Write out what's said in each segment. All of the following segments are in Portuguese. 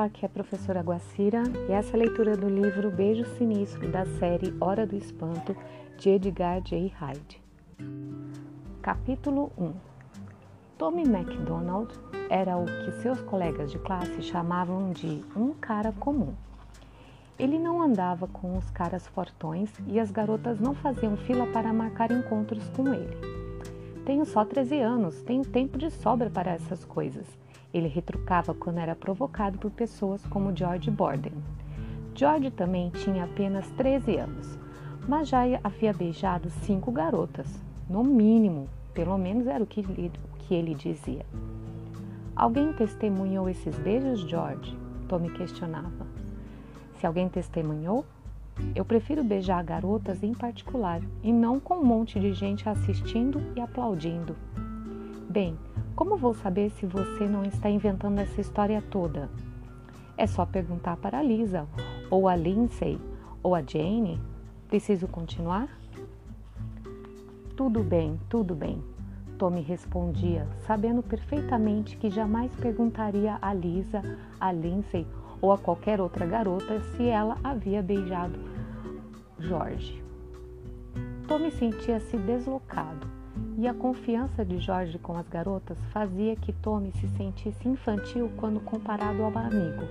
Olá, aqui é a professora Guacira e essa é a leitura do livro Beijo Sinistro da série Hora do Espanto de Edgar J. Hyde. Capítulo 1 Tommy MacDonald era o que seus colegas de classe chamavam de um cara comum. Ele não andava com os caras fortões e as garotas não faziam fila para marcar encontros com ele. Tenho só 13 anos, tenho tempo de sobra para essas coisas ele retrucava quando era provocado por pessoas como George Borden. George também tinha apenas 13 anos, mas já havia beijado cinco garotas, no mínimo, pelo menos era o que ele, o que ele dizia. Alguém testemunhou esses beijos, George? Tommy questionava. Se alguém testemunhou, eu prefiro beijar garotas em particular e não com um monte de gente assistindo e aplaudindo. Bem, como vou saber se você não está inventando essa história toda? É só perguntar para a Lisa, ou a Lindsay, ou a Jane. Preciso continuar? Tudo bem, tudo bem. Tommy respondia, sabendo perfeitamente que jamais perguntaria a Lisa, a Lindsay ou a qualquer outra garota se ela havia beijado Jorge. Tommy sentia-se deslocado e a confiança de Jorge com as garotas fazia que Tommy se sentisse infantil quando comparado ao amigo.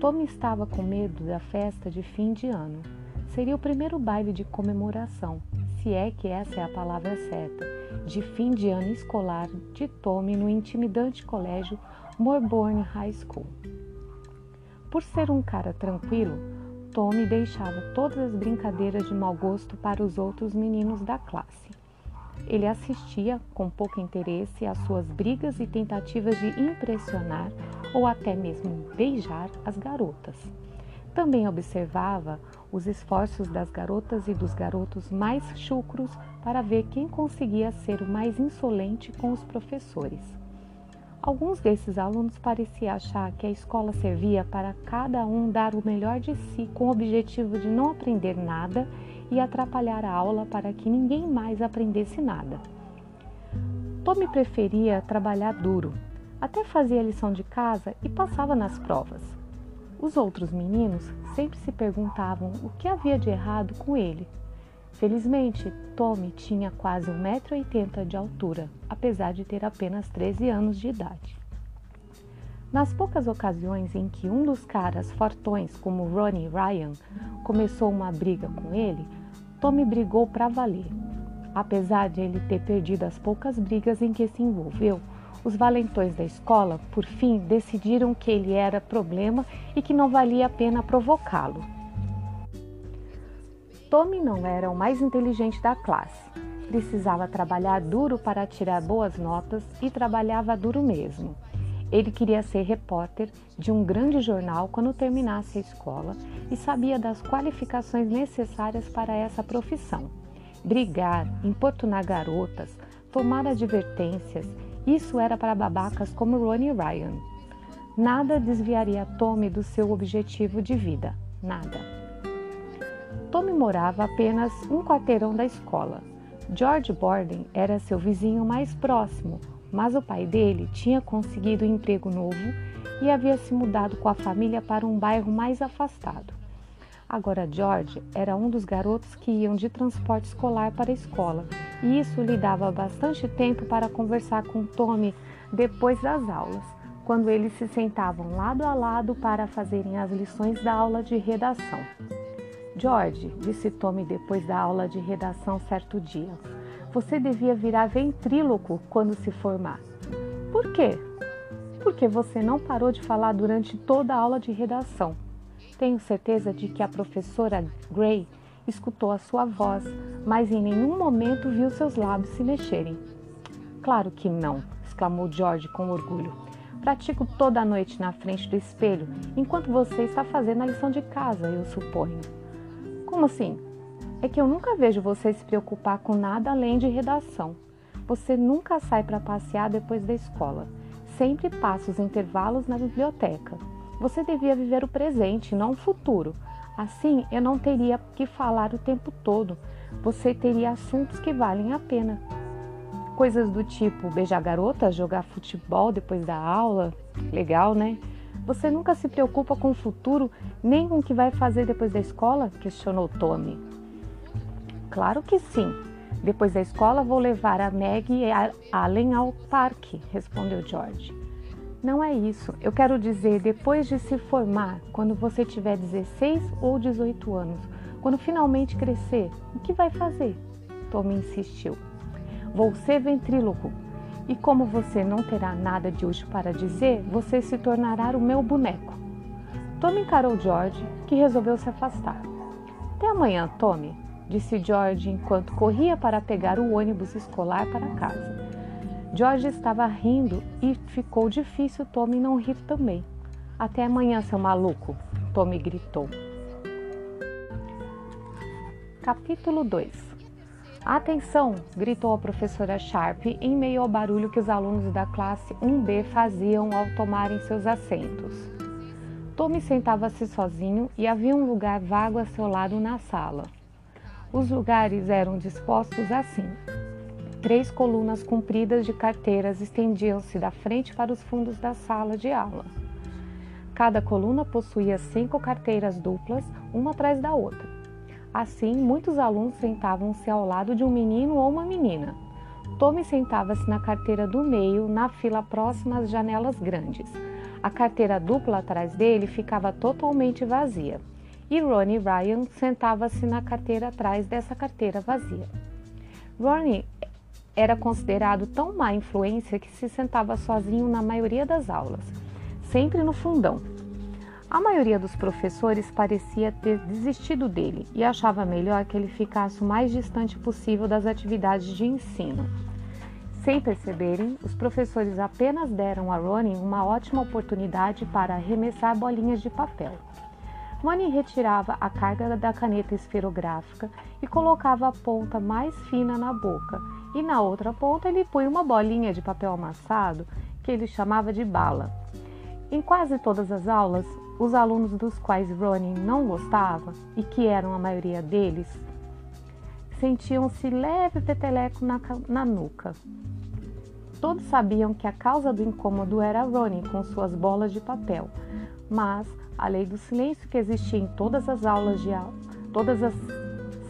Tommy estava com medo da festa de fim de ano. Seria o primeiro baile de comemoração, se é que essa é a palavra certa, de fim de ano escolar de Tommy no intimidante colégio Morborne High School. Por ser um cara tranquilo, Tommy deixava todas as brincadeiras de mau gosto para os outros meninos da classe. Ele assistia com pouco interesse às suas brigas e tentativas de impressionar ou até mesmo beijar as garotas. Também observava os esforços das garotas e dos garotos mais chucros para ver quem conseguia ser o mais insolente com os professores. Alguns desses alunos pareciam achar que a escola servia para cada um dar o melhor de si com o objetivo de não aprender nada e atrapalhar a aula para que ninguém mais aprendesse nada. Tommy preferia trabalhar duro, até fazia lição de casa e passava nas provas. Os outros meninos sempre se perguntavam o que havia de errado com ele. Felizmente, Tommy tinha quase 1,80m de altura, apesar de ter apenas 13 anos de idade. Nas poucas ocasiões em que um dos caras fortões, como Ronnie Ryan, começou uma briga com ele, Tommy brigou para valer. Apesar de ele ter perdido as poucas brigas em que se envolveu, os valentões da escola, por fim, decidiram que ele era problema e que não valia a pena provocá-lo. Tommy não era o mais inteligente da classe. Precisava trabalhar duro para tirar boas notas e trabalhava duro mesmo. Ele queria ser repórter de um grande jornal quando terminasse a escola e sabia das qualificações necessárias para essa profissão. Brigar, importunar garotas, tomar advertências, isso era para babacas como Ronnie Ryan. Nada desviaria Tommy do seu objetivo de vida, nada. Tommy morava apenas um quarteirão da escola. George Borden era seu vizinho mais próximo, mas o pai dele tinha conseguido um emprego novo e havia se mudado com a família para um bairro mais afastado. Agora, George era um dos garotos que iam de transporte escolar para a escola e isso lhe dava bastante tempo para conversar com Tommy depois das aulas, quando eles se sentavam lado a lado para fazerem as lições da aula de redação. George, disse Tommy depois da aula de redação certo dia, você devia virar ventríloco quando se formar. Por quê? Porque você não parou de falar durante toda a aula de redação. Tenho certeza de que a professora Gray escutou a sua voz, mas em nenhum momento viu seus lábios se mexerem. Claro que não, exclamou George com orgulho. Pratico toda a noite na frente do espelho, enquanto você está fazendo a lição de casa, eu suponho. Como assim? É que eu nunca vejo você se preocupar com nada além de redação. Você nunca sai para passear depois da escola. Sempre passa os intervalos na biblioteca. Você devia viver o presente, não o futuro. Assim, eu não teria que falar o tempo todo. Você teria assuntos que valem a pena. Coisas do tipo beijar garotas, jogar futebol depois da aula. Legal, né? Você nunca se preocupa com o futuro, nem com o que vai fazer depois da escola? questionou Tommy. Claro que sim. Depois da escola vou levar a Meg e a Allen ao parque, respondeu George. Não é isso. Eu quero dizer, depois de se formar, quando você tiver 16 ou 18 anos, quando finalmente crescer, o que vai fazer? Tommy insistiu. Vou ser ventríloco. E como você não terá nada de útil para dizer, você se tornará o meu boneco. Tommy encarou George, que resolveu se afastar. Até amanhã, Tommy, disse George enquanto corria para pegar o ônibus escolar para casa. George estava rindo e ficou difícil Tommy não rir também. Até amanhã, seu maluco, Tommy gritou. Capítulo 2 Atenção! gritou a professora Sharp em meio ao barulho que os alunos da classe 1B faziam ao tomarem seus assentos. Tommy sentava-se sozinho e havia um lugar vago a seu lado na sala. Os lugares eram dispostos assim. Três colunas compridas de carteiras estendiam-se da frente para os fundos da sala de aula. Cada coluna possuía cinco carteiras duplas, uma atrás da outra. Assim, muitos alunos sentavam-se ao lado de um menino ou uma menina. Tommy sentava-se na carteira do meio, na fila próxima às janelas grandes. A carteira dupla atrás dele ficava totalmente vazia e Ronnie Ryan sentava-se na carteira atrás dessa carteira vazia. Ronnie era considerado tão má influência que se sentava sozinho na maioria das aulas, sempre no fundão. A maioria dos professores parecia ter desistido dele e achava melhor que ele ficasse o mais distante possível das atividades de ensino. Sem perceberem, os professores apenas deram a Ronnie uma ótima oportunidade para arremessar bolinhas de papel. Manny retirava a carga da caneta esferográfica e colocava a ponta mais fina na boca, e na outra ponta ele punha uma bolinha de papel amassado que ele chamava de bala. Em quase todas as aulas, os alunos dos quais Ronnie não gostava, e que eram a maioria deles, sentiam-se leve peteleco na, na nuca. Todos sabiam que a causa do incômodo era Ronnie com suas bolas de papel, mas a lei do silêncio que existia em todas as aulas de todas as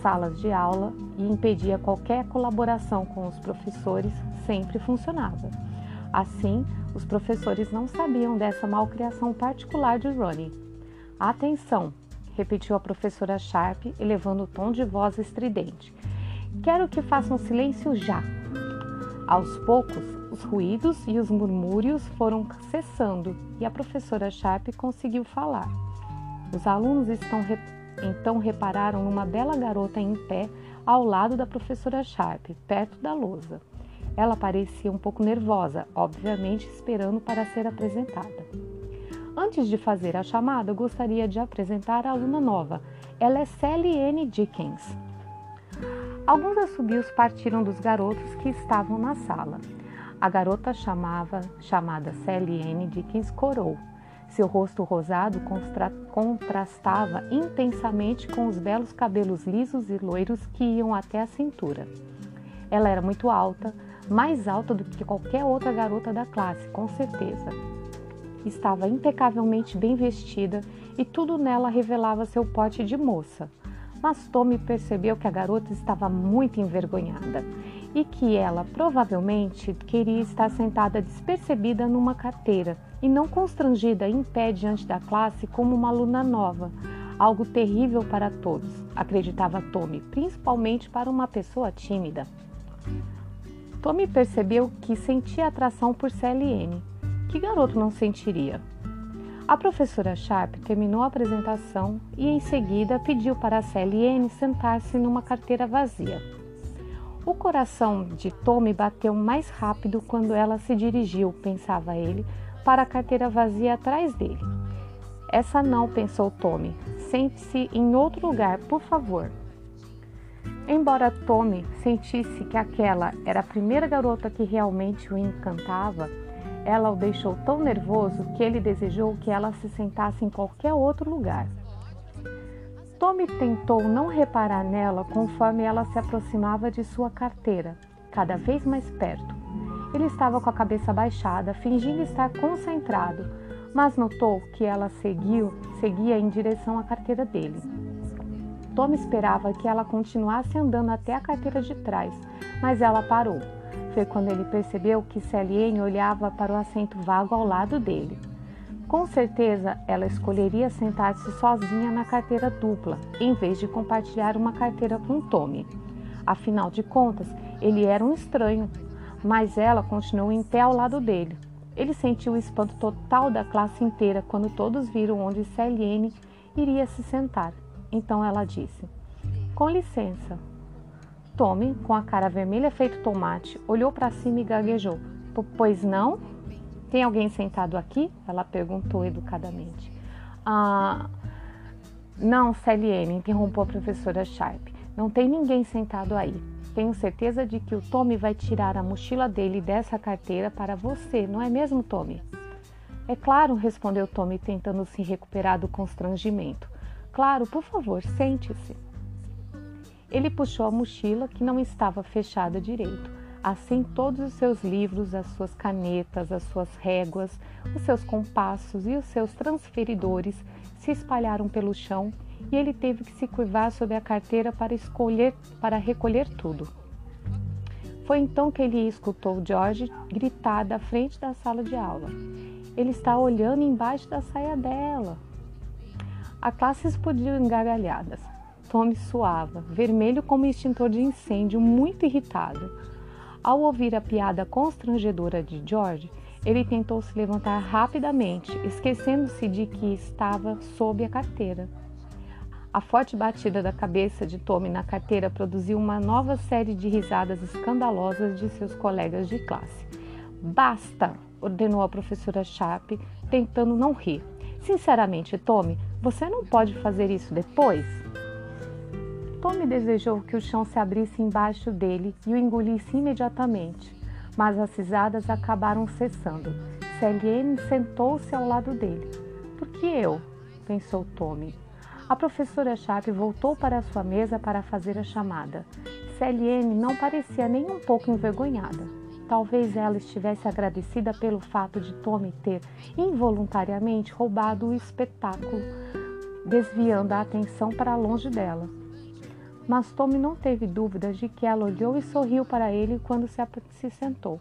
salas de aula e impedia qualquer colaboração com os professores sempre funcionava. Assim, os professores não sabiam dessa malcriação particular de Ronnie. Atenção, repetiu a professora Sharp, elevando o tom de voz estridente. Quero que façam silêncio já. Aos poucos, os ruídos e os murmúrios foram cessando e a professora Sharp conseguiu falar. Os alunos estão, então repararam numa bela garota em pé ao lado da professora Sharp, perto da lousa. Ela parecia um pouco nervosa, obviamente esperando para ser apresentada. Antes de fazer a chamada, gostaria de apresentar a aluna nova. Ela é Sally N. Dickens. Alguns assobios partiram dos garotos que estavam na sala. A garota chamava, chamada N. Dickens corou. Seu rosto rosado contrastava intensamente com os belos cabelos lisos e loiros que iam até a cintura. Ela era muito alta, mais alta do que qualquer outra garota da classe, com certeza. Estava impecavelmente bem vestida e tudo nela revelava seu porte de moça. Mas Tommy percebeu que a garota estava muito envergonhada e que ela provavelmente queria estar sentada despercebida numa carteira e não constrangida em pé diante da classe como uma aluna nova. Algo terrível para todos, acreditava Tommy, principalmente para uma pessoa tímida. Tommy percebeu que sentia atração por CLN. Que garoto não sentiria? A professora Sharp terminou a apresentação e em seguida pediu para a CLN sentar-se numa carteira vazia. O coração de Tommy bateu mais rápido quando ela se dirigiu, pensava ele, para a carteira vazia atrás dele. Essa não, pensou Tommy. Sente-se em outro lugar, por favor. Embora Tommy sentisse que aquela era a primeira garota que realmente o encantava, ela o deixou tão nervoso que ele desejou que ela se sentasse em qualquer outro lugar. Tommy tentou não reparar nela conforme ela se aproximava de sua carteira, cada vez mais perto. Ele estava com a cabeça baixada, fingindo estar concentrado, mas notou que ela seguiu, seguia em direção à carteira dele. Tom esperava que ela continuasse andando até a carteira de trás, mas ela parou. Foi quando ele percebeu que Celiane olhava para o assento vago ao lado dele. Com certeza, ela escolheria sentar-se sozinha na carteira dupla, em vez de compartilhar uma carteira com Tommy. Afinal de contas, ele era um estranho, mas ela continuou em pé ao lado dele. Ele sentiu o espanto total da classe inteira quando todos viram onde Celiane iria se sentar. Então ela disse: Com licença. Tommy, com a cara vermelha feito tomate, olhou para cima e gaguejou. Pois não? Tem alguém sentado aqui? Ela perguntou educadamente. Ah, não, Celiene, interrompeu a professora Sharp. Não tem ninguém sentado aí. Tenho certeza de que o Tommy vai tirar a mochila dele dessa carteira para você, não é mesmo, Tommy? É claro, respondeu Tommy, tentando se recuperar do constrangimento. Claro, por favor, sente-se. Ele puxou a mochila que não estava fechada direito. Assim, todos os seus livros, as suas canetas, as suas réguas, os seus compassos e os seus transferidores se espalharam pelo chão e ele teve que se curvar sobre a carteira para escolher, para recolher tudo. Foi então que ele escutou George gritar da frente da sala de aula. Ele está olhando embaixo da saia dela. A classe explodiu em gargalhadas. Tommy suava, vermelho como extintor de incêndio, muito irritado. Ao ouvir a piada constrangedora de George, ele tentou se levantar rapidamente, esquecendo-se de que estava sob a carteira. A forte batida da cabeça de Tommy na carteira produziu uma nova série de risadas escandalosas de seus colegas de classe. Basta! ordenou a professora Sharp, tentando não rir. Sinceramente, Tommy, você não pode fazer isso depois? Tommy desejou que o chão se abrisse embaixo dele e o engolisse imediatamente, mas as risadas acabaram cessando. Celiane sentou-se ao lado dele. Por que eu? pensou Tommy. A professora Sharp voltou para sua mesa para fazer a chamada. Celiane não parecia nem um pouco envergonhada. Talvez ela estivesse agradecida pelo fato de Tommy ter involuntariamente roubado o espetáculo, desviando a atenção para longe dela. Mas Tommy não teve dúvidas de que ela olhou e sorriu para ele quando se, se sentou.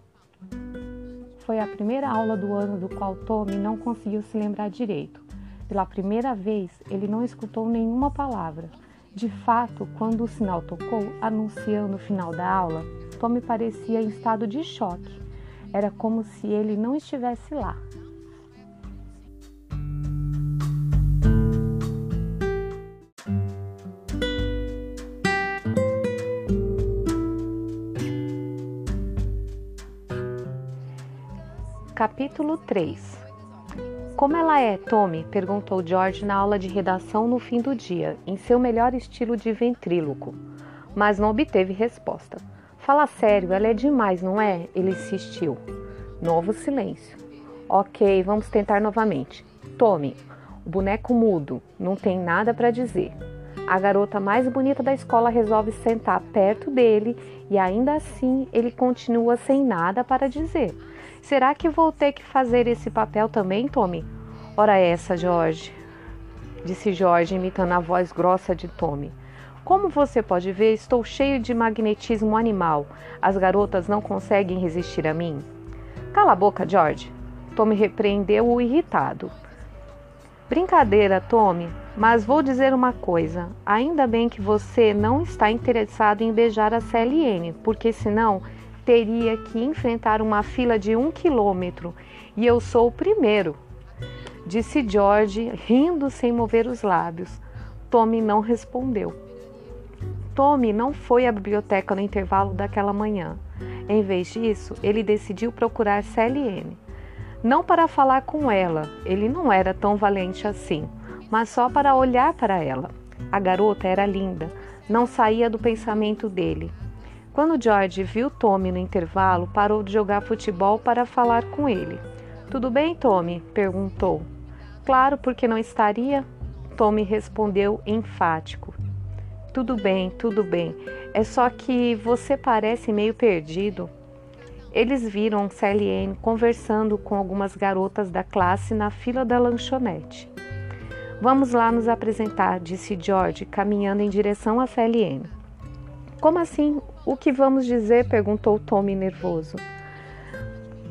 Foi a primeira aula do ano do qual Tommy não conseguiu se lembrar direito. Pela primeira vez, ele não escutou nenhuma palavra. De fato, quando o sinal tocou, anunciando o final da aula, Tommy parecia em estado de choque. Era como se ele não estivesse lá. Capítulo 3 Como ela é, Tommy? perguntou George na aula de redação no fim do dia, em seu melhor estilo de ventríloco, mas não obteve resposta. Fala sério, ela é demais, não é? Ele insistiu. Novo silêncio. Ok, vamos tentar novamente. Tome, o boneco mudo, não tem nada para dizer. A garota mais bonita da escola resolve sentar perto dele e ainda assim ele continua sem nada para dizer. Será que vou ter que fazer esse papel também, Tommy? Ora essa, Jorge, disse Jorge imitando a voz grossa de Tommy. Como você pode ver, estou cheio de magnetismo animal. As garotas não conseguem resistir a mim. Cala a boca, George. Tommy repreendeu o irritado. Brincadeira, Tommy, mas vou dizer uma coisa. Ainda bem que você não está interessado em beijar a CLN, porque senão teria que enfrentar uma fila de um quilômetro e eu sou o primeiro. Disse George, rindo sem mover os lábios. Tommy não respondeu. Tommy não foi à biblioteca no intervalo daquela manhã. Em vez disso, ele decidiu procurar CLN. Não para falar com ela, ele não era tão valente assim, mas só para olhar para ela. A garota era linda, não saía do pensamento dele. Quando George viu Tommy no intervalo, parou de jogar futebol para falar com ele. Tudo bem, Tommy? perguntou. Claro, porque não estaria? Tommy respondeu enfático. Tudo bem, tudo bem. É só que você parece meio perdido. eles viram Ann conversando com algumas garotas da classe na fila da lanchonete. Vamos lá nos apresentar, disse George, caminhando em direção a Ann. Como assim? O que vamos dizer? perguntou Tommy nervoso.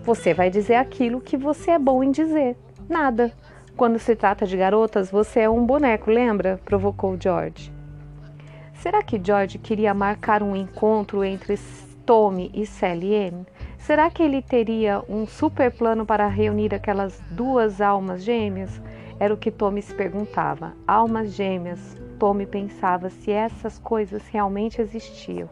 Você vai dizer aquilo que você é bom em dizer. Nada. Quando se trata de garotas, você é um boneco, lembra? provocou George. Será que George queria marcar um encontro entre Tommy e Sally Ann? Será que ele teria um super plano para reunir aquelas duas almas gêmeas? Era o que Tommy se perguntava. Almas gêmeas. Tommy pensava se essas coisas realmente existiam.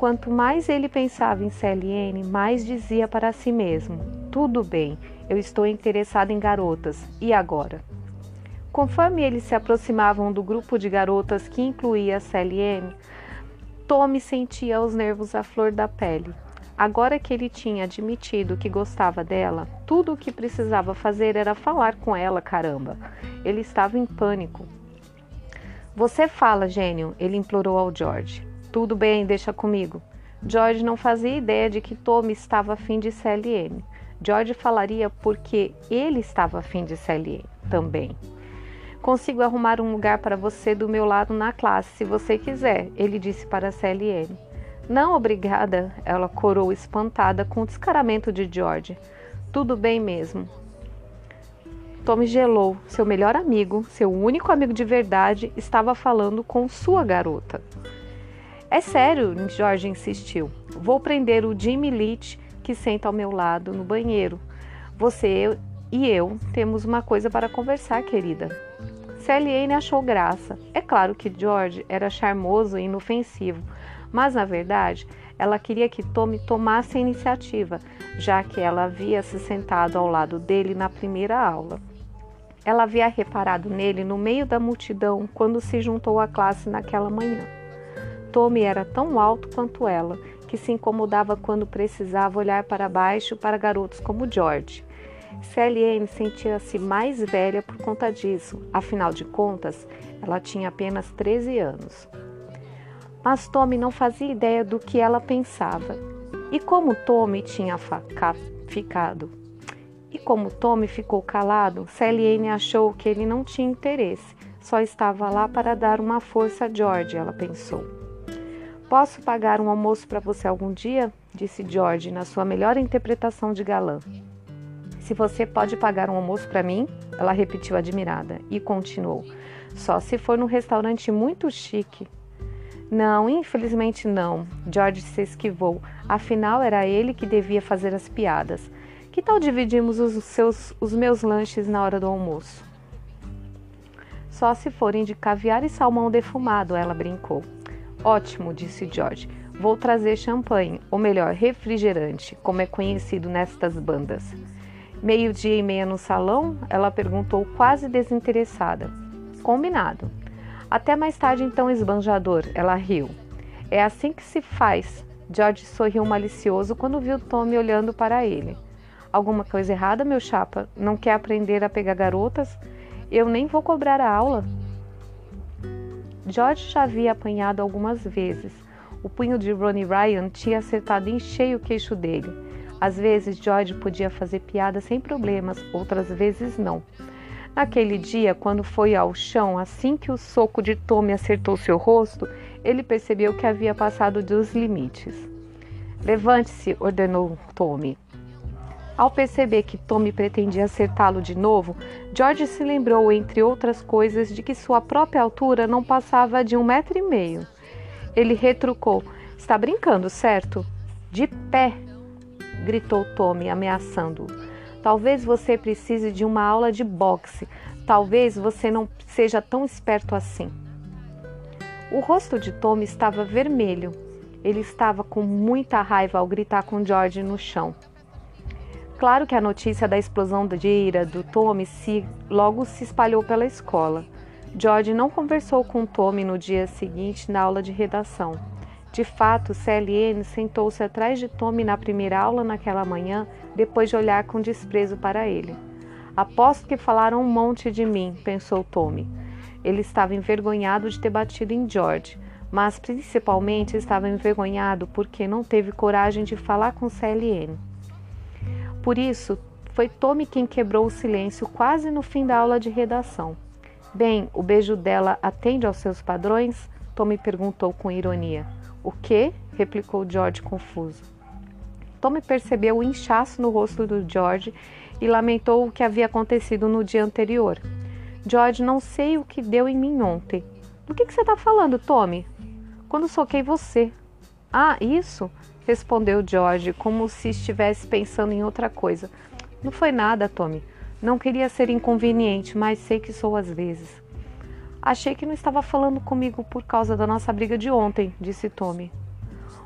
Quanto mais ele pensava em Ann, mais dizia para si mesmo: Tudo bem, eu estou interessado em garotas. E agora? Conforme eles se aproximavam do grupo de garotas que incluía Sally Ann, Tommy sentia os nervos à flor da pele. Agora que ele tinha admitido que gostava dela, tudo o que precisava fazer era falar com ela, caramba. Ele estava em pânico. Você fala, gênio, ele implorou ao George. Tudo bem, deixa comigo. George não fazia ideia de que Tommy estava afim de Ann. George falaria porque ele estava afim de Ann também. Consigo arrumar um lugar para você do meu lado na classe, se você quiser, ele disse para Ann. Não, obrigada, ela corou espantada com o descaramento de George. Tudo bem mesmo. Tommy gelou. Seu melhor amigo, seu único amigo de verdade, estava falando com sua garota. É sério, George insistiu. Vou prender o Jimmy Leach que senta ao meu lado no banheiro. Você e eu temos uma coisa para conversar, querida. Anne achou graça. É claro que George era charmoso e inofensivo, mas na verdade ela queria que Tommy tomasse a iniciativa, já que ela havia se sentado ao lado dele na primeira aula. Ela havia reparado nele no meio da multidão quando se juntou à classe naquela manhã. Tommy era tão alto quanto ela, que se incomodava quando precisava olhar para baixo para garotos como George. Ann sentia-se mais velha por conta disso, afinal de contas, ela tinha apenas 13 anos mas Tommy não fazia ideia do que ela pensava. E como Tommy tinha ficado? E como Tommy ficou calado, Sally achou que ele não tinha interesse, só estava lá para dar uma força a George, ela pensou. Posso pagar um almoço para você algum dia? disse George na sua melhor interpretação de galã. Se você pode pagar um almoço para mim, ela repetiu admirada e continuou. Só se for num restaurante muito chique, não, infelizmente não. George se esquivou. Afinal, era ele que devia fazer as piadas. Que tal dividirmos os, seus, os meus lanches na hora do almoço? Só se forem de caviar e salmão defumado, ela brincou. Ótimo, disse George. Vou trazer champanhe, ou melhor, refrigerante, como é conhecido nestas bandas. Meio-dia e meia no salão? Ela perguntou, quase desinteressada. Combinado. Até mais tarde, então, esbanjador, ela riu. É assim que se faz. George sorriu malicioso quando viu Tommy olhando para ele. Alguma coisa errada, meu chapa? Não quer aprender a pegar garotas? Eu nem vou cobrar a aula. George já havia apanhado algumas vezes. O punho de Ronnie Ryan tinha acertado em cheio o queixo dele. Às vezes, George podia fazer piada sem problemas, outras vezes não. Naquele dia, quando foi ao chão, assim que o soco de Tommy acertou seu rosto, ele percebeu que havia passado dos limites. Levante-se, ordenou Tommy. Ao perceber que Tommy pretendia acertá-lo de novo, George se lembrou, entre outras coisas, de que sua própria altura não passava de um metro e meio. Ele retrucou: Está brincando, certo? De pé! gritou Tommy, ameaçando-o. Talvez você precise de uma aula de boxe. Talvez você não seja tão esperto assim. O rosto de Tommy estava vermelho. Ele estava com muita raiva ao gritar com George no chão. Claro que a notícia da explosão de ira do Tommy se, logo se espalhou pela escola. George não conversou com Tommy no dia seguinte na aula de redação. De fato, CLN sentou-se atrás de Tommy na primeira aula naquela manhã, depois de olhar com desprezo para ele. Aposto que falaram um monte de mim, pensou Tommy. Ele estava envergonhado de ter batido em George, mas principalmente estava envergonhado porque não teve coragem de falar com CLN. Por isso, foi Tommy quem quebrou o silêncio quase no fim da aula de redação. Bem, o beijo dela atende aos seus padrões? Tommy perguntou com ironia. O quê? replicou George confuso. Tommy percebeu o inchaço no rosto do George e lamentou o que havia acontecido no dia anterior. George, não sei o que deu em mim ontem. Do que, que você está falando, Tommy? Quando soquei você. Ah, isso? Respondeu George, como se estivesse pensando em outra coisa. Não foi nada, Tommy. Não queria ser inconveniente, mas sei que sou às vezes. Achei que não estava falando comigo por causa da nossa briga de ontem, disse Tommy.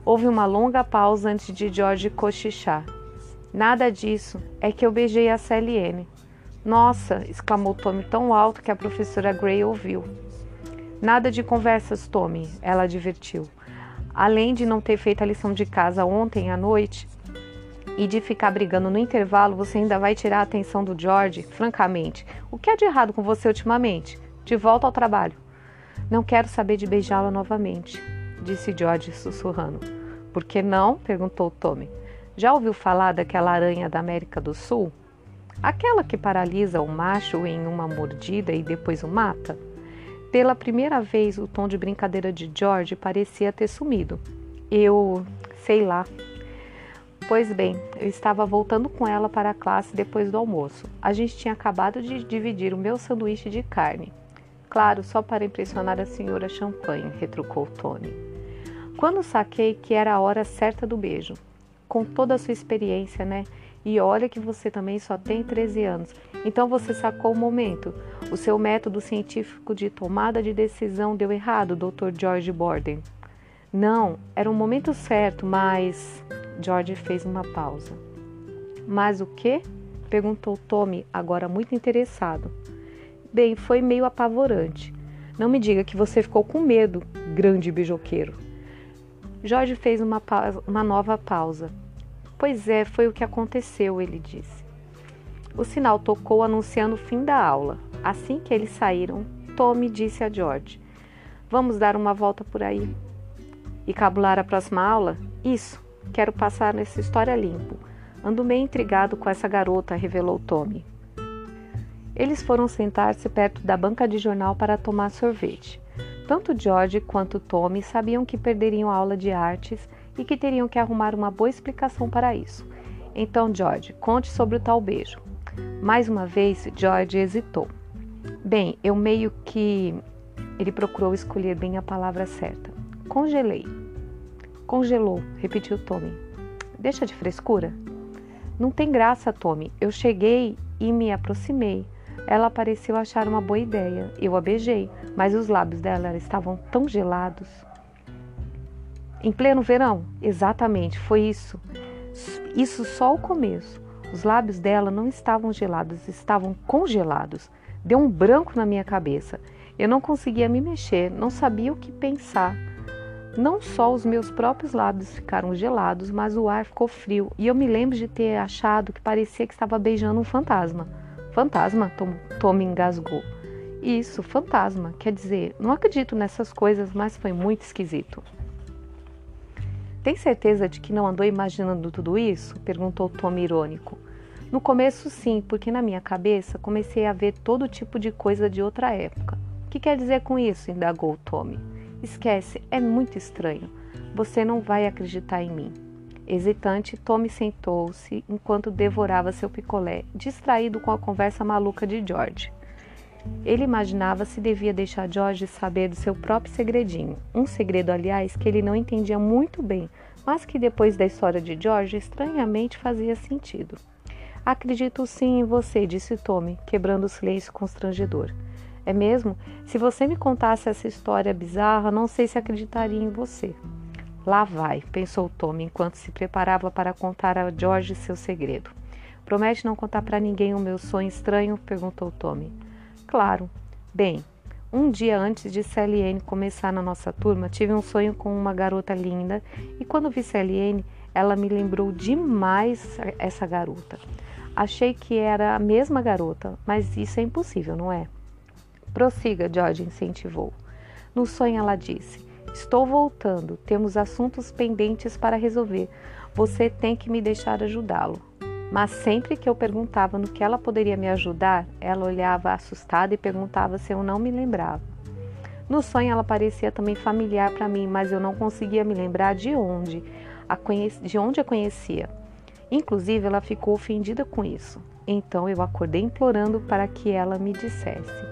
Houve uma longa pausa antes de George cochichar. Nada disso, é que eu beijei a CLN. Nossa! exclamou Tommy tão alto que a professora Gray ouviu. Nada de conversas, Tommy, ela advertiu. Além de não ter feito a lição de casa ontem à noite e de ficar brigando no intervalo, você ainda vai tirar a atenção do George? Francamente, o que há de errado com você ultimamente? De volta ao trabalho. Não quero saber de beijá-la novamente, disse George sussurrando. Por que não? perguntou Tommy. Já ouviu falar daquela aranha da América do Sul? Aquela que paralisa o macho em uma mordida e depois o mata? Pela primeira vez, o tom de brincadeira de George parecia ter sumido. Eu, sei lá. Pois bem, eu estava voltando com ela para a classe depois do almoço. A gente tinha acabado de dividir o meu sanduíche de carne. Claro, só para impressionar a senhora Champagne, retrucou Tony. Quando saquei que era a hora certa do beijo. Com toda a sua experiência, né? E olha que você também só tem 13 anos. Então você sacou o momento. O seu método científico de tomada de decisão deu errado, Dr. George Borden. Não, era o momento certo, mas. George fez uma pausa. Mas o quê? perguntou Tommy, agora muito interessado. Bem, foi meio apavorante. Não me diga que você ficou com medo, grande beijoqueiro. Jorge fez uma, uma nova pausa. Pois é, foi o que aconteceu, ele disse. O sinal tocou anunciando o fim da aula. Assim que eles saíram, Tommy disse a George: Vamos dar uma volta por aí. E cabular a próxima aula? Isso, quero passar nessa história limpo. Ando meio intrigado com essa garota, revelou Tommy. Eles foram sentar-se perto da banca de jornal para tomar sorvete. Tanto George quanto Tommy sabiam que perderiam a aula de artes e que teriam que arrumar uma boa explicação para isso. Então, George, conte sobre o tal beijo. Mais uma vez, George hesitou. Bem, eu meio que. Ele procurou escolher bem a palavra certa. Congelei. Congelou, repetiu Tommy. Deixa de frescura. Não tem graça, Tommy. Eu cheguei e me aproximei. Ela pareceu achar uma boa ideia. Eu a beijei, mas os lábios dela estavam tão gelados. Em pleno verão? Exatamente, foi isso. Isso só o começo. Os lábios dela não estavam gelados, estavam congelados. Deu um branco na minha cabeça. Eu não conseguia me mexer, não sabia o que pensar. Não só os meus próprios lábios ficaram gelados, mas o ar ficou frio. E eu me lembro de ter achado que parecia que estava beijando um fantasma. Fantasma? Tom, Tom engasgou. Isso, fantasma. Quer dizer, não acredito nessas coisas, mas foi muito esquisito. Tem certeza de que não andou imaginando tudo isso? perguntou Tom irônico. No começo, sim, porque na minha cabeça comecei a ver todo tipo de coisa de outra época. O que quer dizer com isso? indagou Tommy. Esquece, é muito estranho. Você não vai acreditar em mim. Hesitante, Tommy sentou-se enquanto devorava seu picolé, distraído com a conversa maluca de George. Ele imaginava se devia deixar George saber do seu próprio segredinho. Um segredo, aliás, que ele não entendia muito bem, mas que depois da história de George estranhamente fazia sentido. Acredito sim em você, disse Tommy, quebrando o silêncio constrangedor. É mesmo? Se você me contasse essa história bizarra, não sei se acreditaria em você. Lá vai, pensou Tommy enquanto se preparava para contar a George seu segredo. Promete não contar para ninguém o meu sonho estranho? perguntou Tommy. Claro. Bem, um dia antes de CLN começar na nossa turma, tive um sonho com uma garota linda e quando vi CLN, ela me lembrou demais essa garota. Achei que era a mesma garota, mas isso é impossível, não é? Prossiga, George incentivou. No sonho ela disse: Estou voltando. Temos assuntos pendentes para resolver. Você tem que me deixar ajudá-lo. Mas sempre que eu perguntava no que ela poderia me ajudar, ela olhava assustada e perguntava se eu não me lembrava. No sonho ela parecia também familiar para mim, mas eu não conseguia me lembrar de onde, a de onde a conhecia. Inclusive, ela ficou ofendida com isso. Então eu acordei implorando para que ela me dissesse.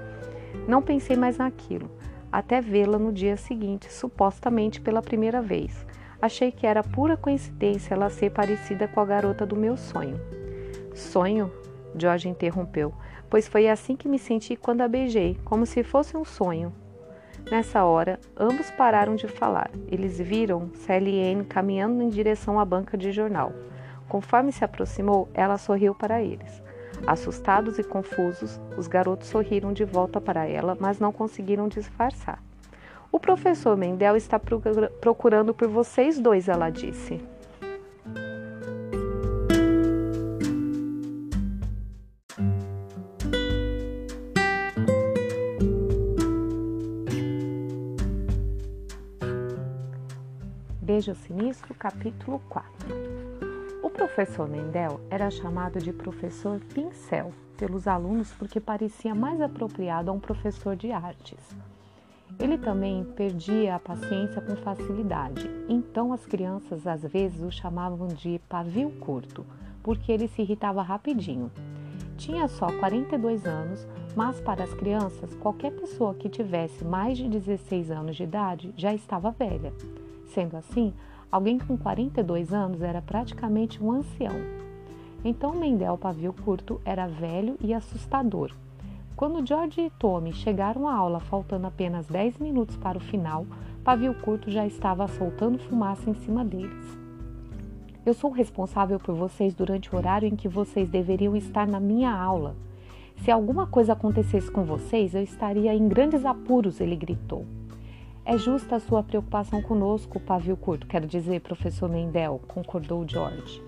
Não pensei mais naquilo, até vê-la no dia seguinte, supostamente pela primeira vez. Achei que era pura coincidência ela ser parecida com a garota do meu sonho. Sonho? George interrompeu, pois foi assim que me senti quando a beijei, como se fosse um sonho. Nessa hora, ambos pararam de falar. Eles viram Ann caminhando em direção à banca de jornal. Conforme se aproximou, ela sorriu para eles. Assustados e confusos, os garotos sorriram de volta para ela, mas não conseguiram disfarçar. O professor Mendel está procurando por vocês dois, ela disse. Beijo Sinistro, capítulo 4 O professor Mendel era chamado de professor pincel pelos alunos porque parecia mais apropriado a um professor de artes. Ele também perdia a paciência com facilidade, então as crianças às vezes o chamavam de pavio curto, porque ele se irritava rapidinho. Tinha só 42 anos, mas para as crianças, qualquer pessoa que tivesse mais de 16 anos de idade já estava velha. Sendo assim, alguém com 42 anos era praticamente um ancião. Então Mendel Pavio Curto era velho e assustador, quando George e Tommy chegaram à aula faltando apenas 10 minutos para o final, Pavio Curto já estava soltando fumaça em cima deles. Eu sou responsável por vocês durante o horário em que vocês deveriam estar na minha aula. Se alguma coisa acontecesse com vocês, eu estaria em grandes apuros, ele gritou. É justa a sua preocupação conosco, Pavio Curto, quero dizer, professor Mendel, concordou George.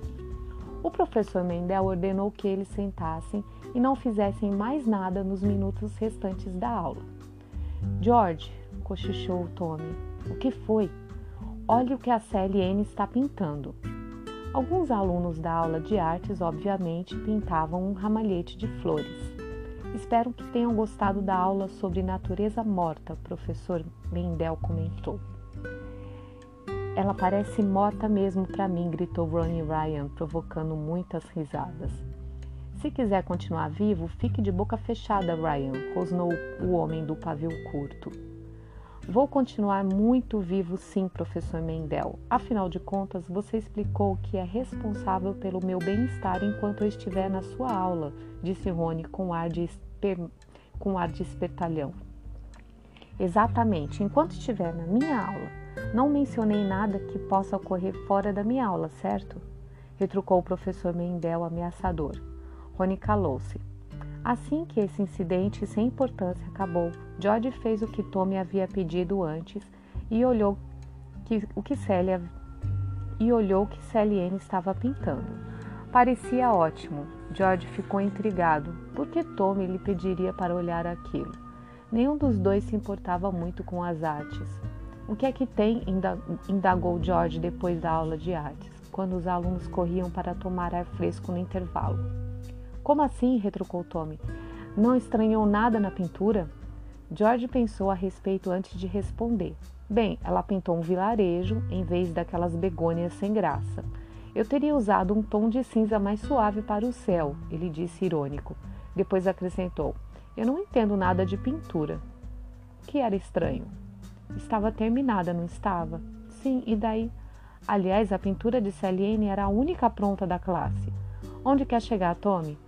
O professor Mendel ordenou que eles sentassem e não fizessem mais nada nos minutos restantes da aula. George, cochichou Tommy, o que foi? Olhe o que a CLN está pintando. Alguns alunos da aula de artes, obviamente, pintavam um ramalhete de flores. Espero que tenham gostado da aula sobre natureza morta, professor Mendel comentou. Ela parece morta mesmo para mim, gritou Ronnie Ryan, provocando muitas risadas. Se quiser continuar vivo, fique de boca fechada, Ryan, rosnou o homem do pavio curto. Vou continuar muito vivo, sim, professor Mendel. Afinal de contas, você explicou que é responsável pelo meu bem-estar enquanto eu estiver na sua aula, disse Rony com ar de, esper... com ar de espertalhão. Exatamente, enquanto estiver na minha aula. Não mencionei nada que possa ocorrer fora da minha aula, certo? retrucou o professor Mendel ameaçador. Rony calou-se. Assim que esse incidente sem importância acabou, George fez o que Tommy havia pedido antes e olhou que, o que Célia e olhou que Celiene estava pintando. Parecia ótimo. George ficou intrigado. Por que Tommy lhe pediria para olhar aquilo? Nenhum dos dois se importava muito com as artes. O que é que tem? indagou George depois da aula de artes, quando os alunos corriam para tomar ar fresco no intervalo. Como assim? retrucou Tommy. Não estranhou nada na pintura? George pensou a respeito antes de responder. Bem, ela pintou um vilarejo em vez daquelas begônias sem graça. Eu teria usado um tom de cinza mais suave para o céu, ele disse irônico. Depois acrescentou: Eu não entendo nada de pintura. Que era estranho. Estava terminada, não estava? Sim, e daí? Aliás, a pintura de Celiene era a única pronta da classe. Onde quer chegar, Tommy?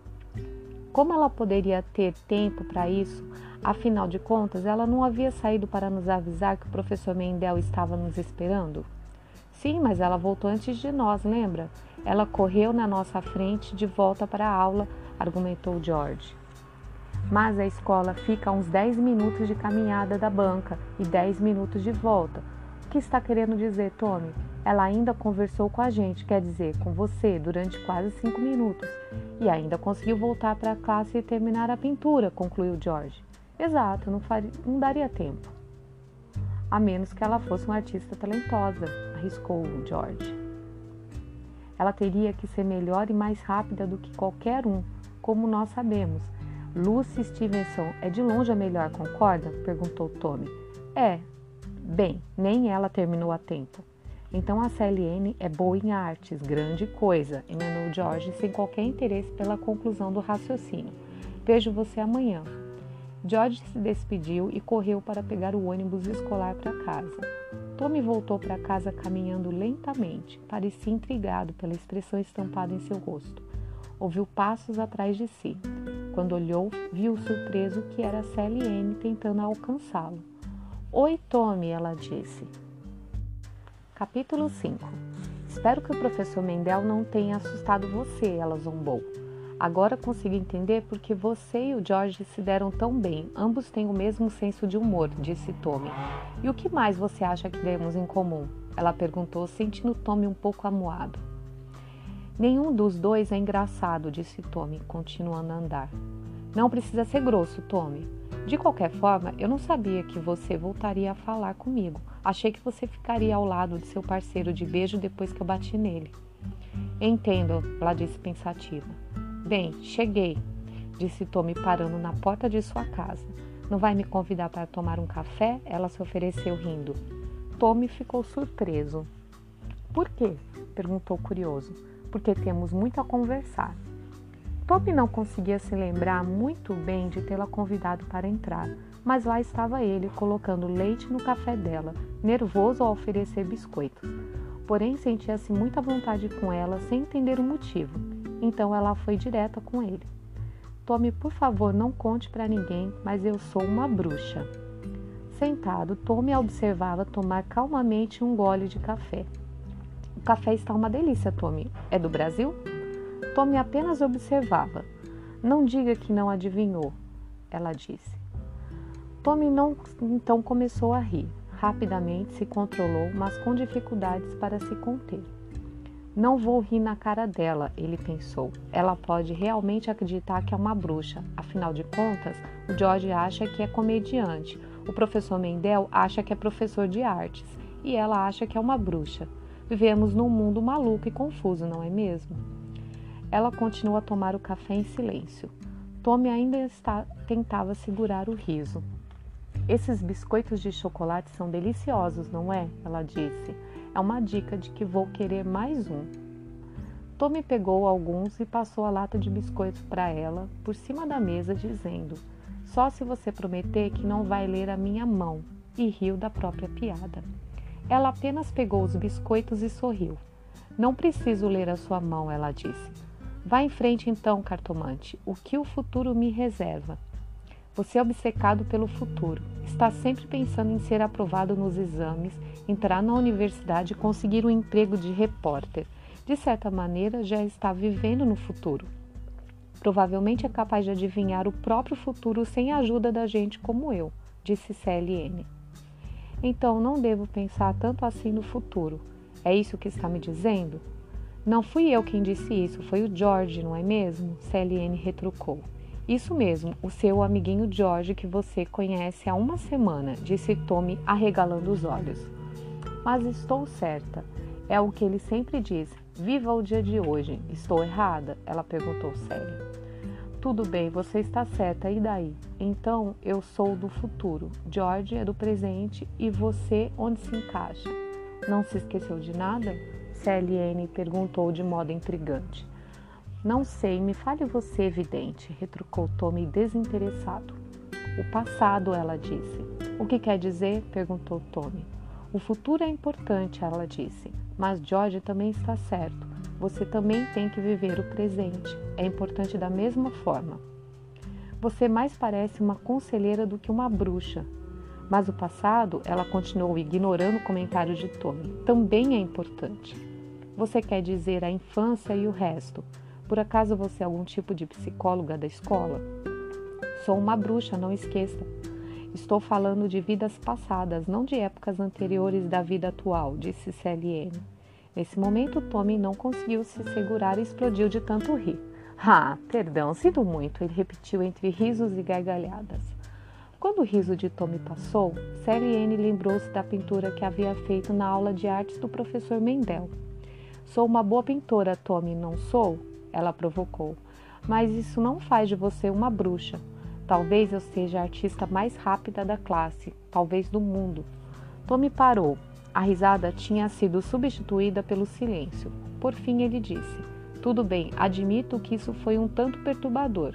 Como ela poderia ter tempo para isso? Afinal de contas, ela não havia saído para nos avisar que o professor Mendel estava nos esperando? Sim, mas ela voltou antes de nós, lembra? Ela correu na nossa frente de volta para a aula, argumentou George. Mas a escola fica a uns 10 minutos de caminhada da banca e 10 minutos de volta. O que está querendo dizer, Tommy? Ela ainda conversou com a gente, quer dizer, com você, durante quase cinco minutos. E ainda conseguiu voltar para a classe e terminar a pintura, concluiu George. Exato, não, faria, não daria tempo. a menos que ela fosse uma artista talentosa, arriscou George. Ela teria que ser melhor e mais rápida do que qualquer um, como nós sabemos. Lucy Stevenson é de longe a melhor, concorda? perguntou Tommy. É. Bem, nem ela terminou a tempo. Então a CLN é boa em artes, grande coisa, emendou George sem qualquer interesse pela conclusão do raciocínio. Vejo você amanhã. George se despediu e correu para pegar o ônibus escolar para casa. Tommy voltou para casa caminhando lentamente. Parecia intrigado pela expressão estampada em seu rosto. Ouviu passos atrás de si. Quando olhou, viu surpreso que era CLN tentando alcançá-lo. Oi, Tommy, ela disse. Capítulo 5 Espero que o professor Mendel não tenha assustado você, ela zombou. Agora consigo entender porque você e o George se deram tão bem. Ambos têm o mesmo senso de humor, disse Tommy. E o que mais você acha que temos em comum? Ela perguntou, sentindo Tommy um pouco amuado. Nenhum dos dois é engraçado, disse Tommy, continuando a andar. Não precisa ser grosso, Tommy. De qualquer forma, eu não sabia que você voltaria a falar comigo. Achei que você ficaria ao lado de seu parceiro de beijo depois que eu bati nele. Entendo, ela disse pensativa. Bem, cheguei, disse Tommy parando na porta de sua casa. Não vai me convidar para tomar um café? Ela se ofereceu rindo. Tommy ficou surpreso. Por quê? perguntou curioso. Porque temos muito a conversar. Tommy não conseguia se lembrar muito bem de tê-la convidado para entrar, mas lá estava ele colocando leite no café dela, nervoso ao oferecer biscoitos. Porém, sentia-se muita vontade com ela sem entender o motivo. Então ela foi direta com ele. Tome, por favor, não conte para ninguém, mas eu sou uma bruxa. Sentado, Tommy a observava tomar calmamente um gole de café. O café está uma delícia, Tommy. É do Brasil? Tommy apenas observava. Não diga que não adivinhou, ela disse. Tommy não então começou a rir. Rapidamente se controlou, mas com dificuldades para se conter. Não vou rir na cara dela, ele pensou. Ela pode realmente acreditar que é uma bruxa. Afinal de contas, o George acha que é comediante, o professor Mendel acha que é professor de artes e ela acha que é uma bruxa. Vivemos num mundo maluco e confuso, não é mesmo? Ela continuou a tomar o café em silêncio. Tommy ainda está, tentava segurar o riso. Esses biscoitos de chocolate são deliciosos, não é? Ela disse é uma dica de que vou querer mais um. Tommy pegou alguns e passou a lata de biscoitos para ela por cima da mesa, dizendo: Só se você prometer que não vai ler a minha mão, e riu da própria piada. Ela apenas pegou os biscoitos e sorriu. Não preciso ler a sua mão, ela disse. Vá em frente então, cartomante. O que o futuro me reserva? Você é obcecado pelo futuro. Está sempre pensando em ser aprovado nos exames, entrar na universidade e conseguir um emprego de repórter. De certa maneira, já está vivendo no futuro. Provavelmente é capaz de adivinhar o próprio futuro sem a ajuda da gente como eu, disse CLN. Então não devo pensar tanto assim no futuro. É isso que está me dizendo? Não fui eu quem disse isso, foi o George, não é mesmo? CLN retrucou. Isso mesmo, o seu amiguinho George que você conhece há uma semana, disse Tommy, arregalando os olhos. Mas estou certa. É o que ele sempre diz. Viva o dia de hoje. Estou errada? Ela perguntou séria. Tudo bem, você está certa, e daí? Então eu sou do futuro, George é do presente e você onde se encaixa? Não se esqueceu de nada? CLN perguntou de modo intrigante. Não sei, me fale você, evidente, retrucou Tommy desinteressado. O passado, ela disse. O que quer dizer? perguntou Tommy. O futuro é importante, ela disse, mas George também está certo. Você também tem que viver o presente. É importante da mesma forma. Você mais parece uma conselheira do que uma bruxa. Mas o passado, ela continuou ignorando o comentário de Tommy, também é importante. Você quer dizer a infância e o resto. Por acaso você é algum tipo de psicóloga da escola? Sou uma bruxa, não esqueça. Estou falando de vidas passadas, não de épocas anteriores da vida atual, disse CLN. Nesse momento, Tommy não conseguiu se segurar e explodiu de tanto rir. Ah, perdão, sinto muito, ele repetiu entre risos e gargalhadas. Quando o riso de Tommy passou, Anne lembrou-se da pintura que havia feito na aula de artes do professor Mendel. Sou uma boa pintora, Tommy, não sou? Ela provocou. Mas isso não faz de você uma bruxa. Talvez eu seja a artista mais rápida da classe, talvez do mundo. Tommy parou. A risada tinha sido substituída pelo silêncio. Por fim, ele disse: Tudo bem, admito que isso foi um tanto perturbador.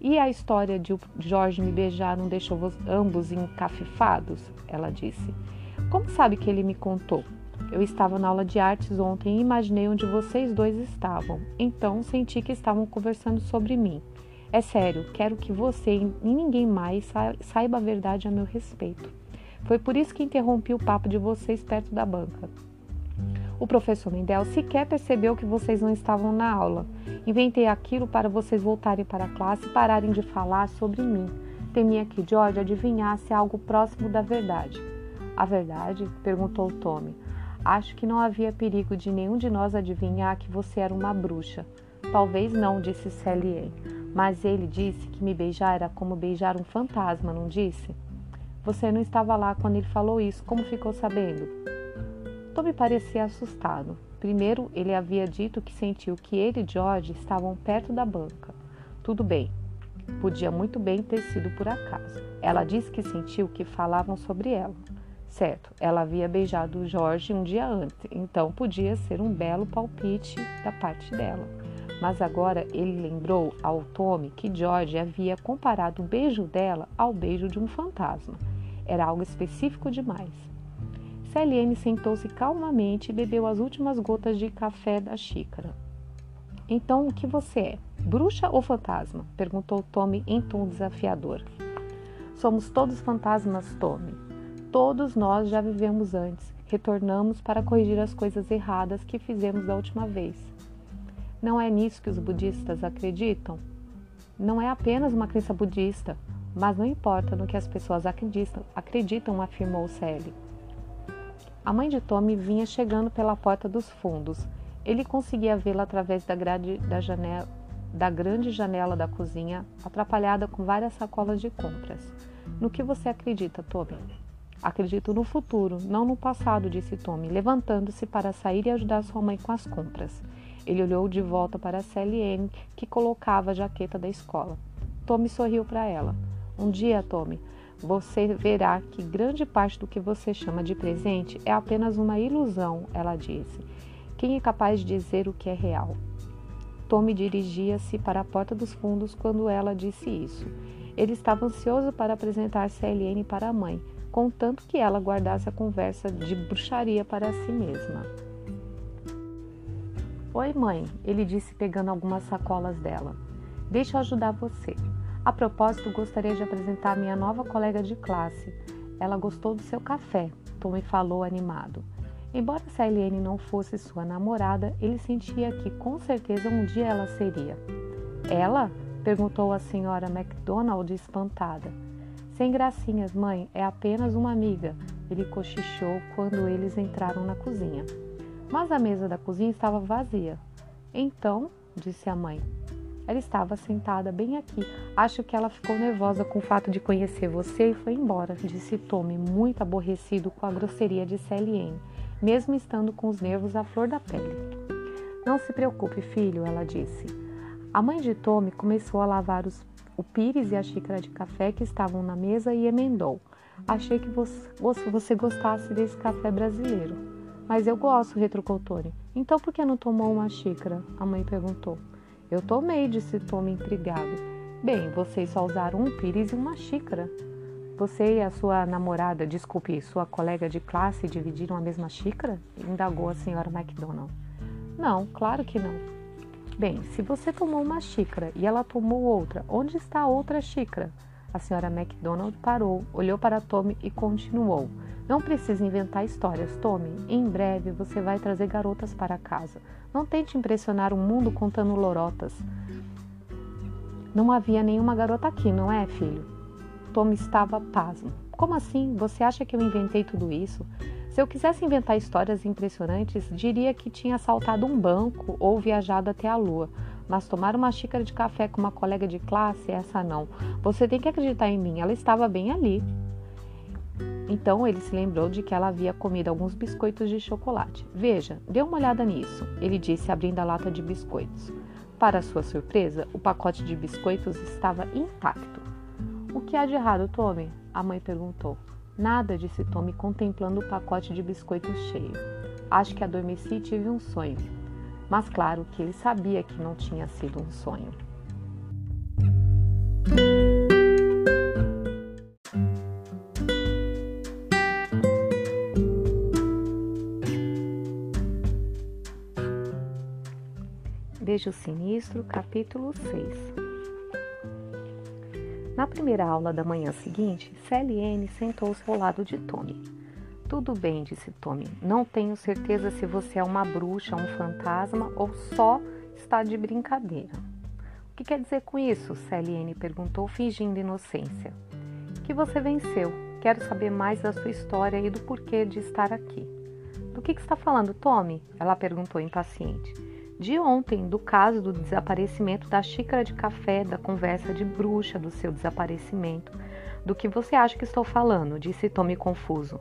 E a história de Jorge me beijar não deixou ambos encafifados? Ela disse. Como sabe que ele me contou? Eu estava na aula de artes ontem e imaginei onde vocês dois estavam. Então senti que estavam conversando sobre mim. É sério, quero que você e ninguém mais saiba a verdade a meu respeito. Foi por isso que interrompi o papo de vocês perto da banca. O professor Mendel sequer percebeu que vocês não estavam na aula. Inventei aquilo para vocês voltarem para a classe e pararem de falar sobre mim. Temia que George adivinhasse algo próximo da verdade. A verdade? perguntou Tommy. Acho que não havia perigo de nenhum de nós adivinhar que você era uma bruxa. Talvez não, disse Sally Mas ele disse que me beijar era como beijar um fantasma, não disse? Você não estava lá quando ele falou isso. Como ficou sabendo? Tommy parecia assustado. Primeiro, ele havia dito que sentiu que ele e George estavam perto da banca. Tudo bem. Podia muito bem ter sido por acaso. Ela disse que sentiu que falavam sobre ela. Certo, ela havia beijado Jorge um dia antes, então podia ser um belo palpite da parte dela. Mas agora ele lembrou ao Tommy que George havia comparado o beijo dela ao beijo de um fantasma. Era algo específico demais. Celiane sentou-se calmamente e bebeu as últimas gotas de café da xícara. Então, o que você é? Bruxa ou fantasma? perguntou Tommy em tom desafiador. Somos todos fantasmas, Tommy. Todos nós já vivemos antes, retornamos para corrigir as coisas erradas que fizemos da última vez. Não é nisso que os budistas acreditam? Não é apenas uma crença budista, mas não importa no que as pessoas acreditam, acreditam afirmou Sally. A mãe de Tommy vinha chegando pela porta dos fundos. Ele conseguia vê-la através da, grade, da, janela, da grande janela da cozinha, atrapalhada com várias sacolas de compras. No que você acredita, Tommy? Acredito no futuro, não no passado, disse Tommy, levantando-se para sair e ajudar sua mãe com as compras. Ele olhou de volta para Sally que colocava a jaqueta da escola. Tommy sorriu para ela. Um dia, Tommy, você verá que grande parte do que você chama de presente é apenas uma ilusão, ela disse. Quem é capaz de dizer o que é real? Tommy dirigia-se para a porta dos fundos quando ela disse isso. Ele estava ansioso para apresentar Sally para a mãe, contanto que ela guardasse a conversa de bruxaria para si mesma. Oi, mãe, ele disse pegando algumas sacolas dela. Deixa eu ajudar você. A propósito, gostaria de apresentar minha nova colega de classe. Ela gostou do seu café, Tommy falou animado. Embora Sailene não fosse sua namorada, ele sentia que com certeza um dia ela seria. Ela? perguntou a senhora MacDonald espantada. Sem gracinhas, mãe, é apenas uma amiga, ele cochichou quando eles entraram na cozinha. Mas a mesa da cozinha estava vazia. Então, disse a mãe, ela estava sentada bem aqui. Acho que ela ficou nervosa com o fato de conhecer você e foi embora, disse Tommy, muito aborrecido com a grosseria de Sally mesmo estando com os nervos à flor da pele. Não se preocupe, filho, ela disse. A mãe de Tommy começou a lavar os o pires e a xícara de café que estavam na mesa e emendou. Achei que você gostasse desse café brasileiro. Mas eu gosto, retrucou Tony. Então por que não tomou uma xícara? A mãe perguntou. Eu tomei, disse Tommy intrigado. Bem, vocês só usaram um pires e uma xícara. Você e a sua namorada, desculpe, sua colega de classe dividiram a mesma xícara? Indagou a senhora MacDonald. Não, claro que não. Bem, se você tomou uma xícara e ela tomou outra, onde está a outra xícara? A senhora MacDonald parou, olhou para Tommy e continuou. Não precisa inventar histórias, Tommy. Em breve você vai trazer garotas para casa. Não tente impressionar o mundo contando lorotas. Não havia nenhuma garota aqui, não é, filho? Tommy estava pasmo. Como assim? Você acha que eu inventei tudo isso? Se eu quisesse inventar histórias impressionantes, diria que tinha assaltado um banco ou viajado até a lua. mas tomar uma xícara de café com uma colega de classe, essa não. Você tem que acreditar em mim, ela estava bem ali. Então ele se lembrou de que ela havia comido alguns biscoitos de chocolate. Veja, dê uma olhada nisso, ele disse, abrindo a lata de biscoitos. Para sua surpresa, o pacote de biscoitos estava intacto. O que há de errado, Tommy? A mãe perguntou. Nada, disse Tommy, contemplando o pacote de biscoitos cheio. Acho que adormeci e tive um sonho. Mas claro que ele sabia que não tinha sido um sonho. Beijo Sinistro, capítulo 6 na primeira aula da manhã seguinte, Celiene sentou-se ao lado de Tommy. Tudo bem, disse Tommy. Não tenho certeza se você é uma bruxa, um fantasma ou só está de brincadeira. O que quer dizer com isso? Celiene perguntou, fingindo inocência. Que você venceu. Quero saber mais da sua história e do porquê de estar aqui. Do que, que está falando, Tommy? Ela perguntou impaciente de ontem, do caso do desaparecimento da xícara de café, da conversa de bruxa, do seu desaparecimento. Do que você acha que estou falando? disse Tommy confuso.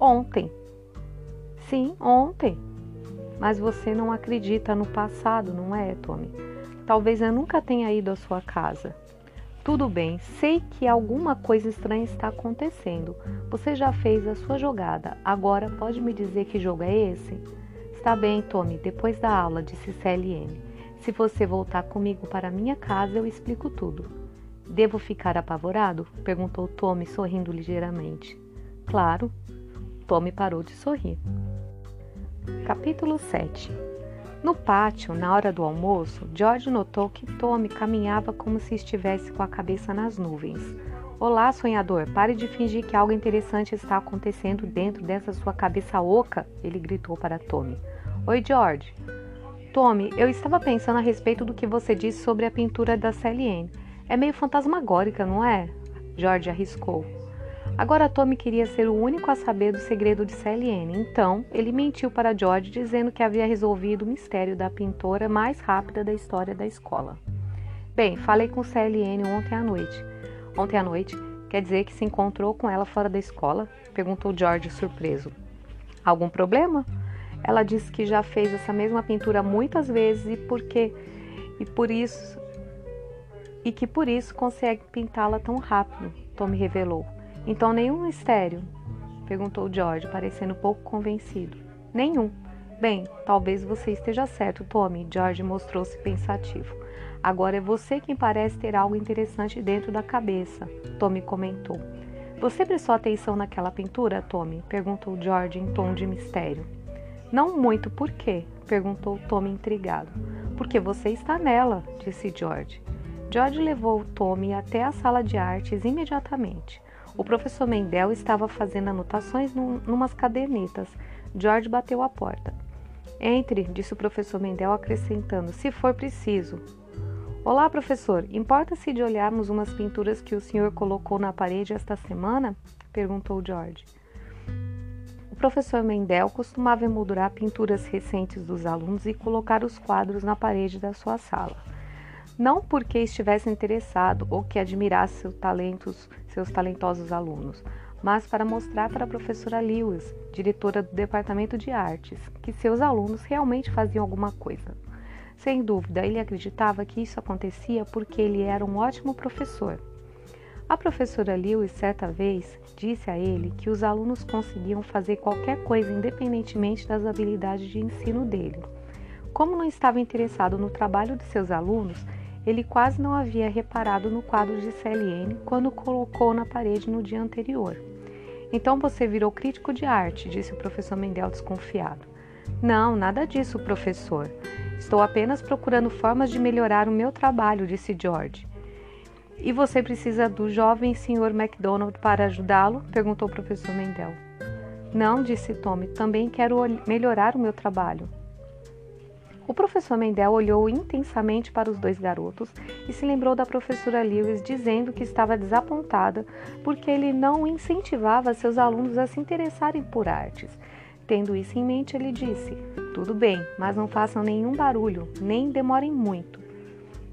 Ontem. Sim, ontem. Mas você não acredita no passado, não é, Tommy? Talvez eu nunca tenha ido à sua casa. Tudo bem, sei que alguma coisa estranha está acontecendo. Você já fez a sua jogada. Agora pode me dizer que jogo é esse? Está bem, Tommy, depois da aula, disse CLN. Se você voltar comigo para minha casa, eu explico tudo. Devo ficar apavorado? perguntou Tommy, sorrindo ligeiramente. Claro. Tommy parou de sorrir. Capítulo 7 No pátio, na hora do almoço, George notou que Tommy caminhava como se estivesse com a cabeça nas nuvens. Olá, sonhador, pare de fingir que algo interessante está acontecendo dentro dessa sua cabeça oca, ele gritou para Tommy. Oi, George. Tommy, eu estava pensando a respeito do que você disse sobre a pintura da Celiane. É meio fantasmagórica, não é? George arriscou. Agora Tommy queria ser o único a saber do segredo de Celiane, então ele mentiu para George dizendo que havia resolvido o mistério da pintora mais rápida da história da escola. Bem, falei com Celiane ontem à noite. Ontem à noite? Quer dizer que se encontrou com ela fora da escola? Perguntou George surpreso. Algum problema? Ela disse que já fez essa mesma pintura muitas vezes e porque e por isso e que por isso consegue pintá-la tão rápido, Tommy revelou. Então nenhum mistério? perguntou George, parecendo pouco convencido. Nenhum. Bem, talvez você esteja certo, Tommy. George mostrou-se pensativo. Agora é você quem parece ter algo interessante dentro da cabeça, Tommy comentou. Você prestou atenção naquela pintura, Tommy? perguntou George em tom de mistério. Não muito, por quê? perguntou Tommy intrigado. Porque você está nela, disse George. George levou Tommy até a sala de artes imediatamente. O professor Mendel estava fazendo anotações num, numas cadernetas. George bateu a porta. Entre, disse o professor Mendel, acrescentando, se for preciso. Olá, professor. Importa-se de olharmos umas pinturas que o senhor colocou na parede esta semana? perguntou George. O professor Mendel costumava emoldurar pinturas recentes dos alunos e colocar os quadros na parede da sua sala. Não porque estivesse interessado ou que admirasse seus talentos, seus talentosos alunos, mas para mostrar para a professora Lewis, diretora do departamento de artes, que seus alunos realmente faziam alguma coisa. Sem dúvida, ele acreditava que isso acontecia porque ele era um ótimo professor. A professora Lewis, certa vez, disse a ele que os alunos conseguiam fazer qualquer coisa independentemente das habilidades de ensino dele. Como não estava interessado no trabalho de seus alunos, ele quase não havia reparado no quadro de CLN quando colocou na parede no dia anterior. Então você virou crítico de arte, disse o professor Mendel desconfiado. Não, nada disso, professor. Estou apenas procurando formas de melhorar o meu trabalho, disse George. E você precisa do jovem Sr. MacDonald para ajudá-lo? perguntou o professor Mendel. Não, disse Tommy, também quero melhorar o meu trabalho. O professor Mendel olhou intensamente para os dois garotos e se lembrou da professora Lewis dizendo que estava desapontada porque ele não incentivava seus alunos a se interessarem por artes. Tendo isso em mente, ele disse: Tudo bem, mas não façam nenhum barulho, nem demorem muito.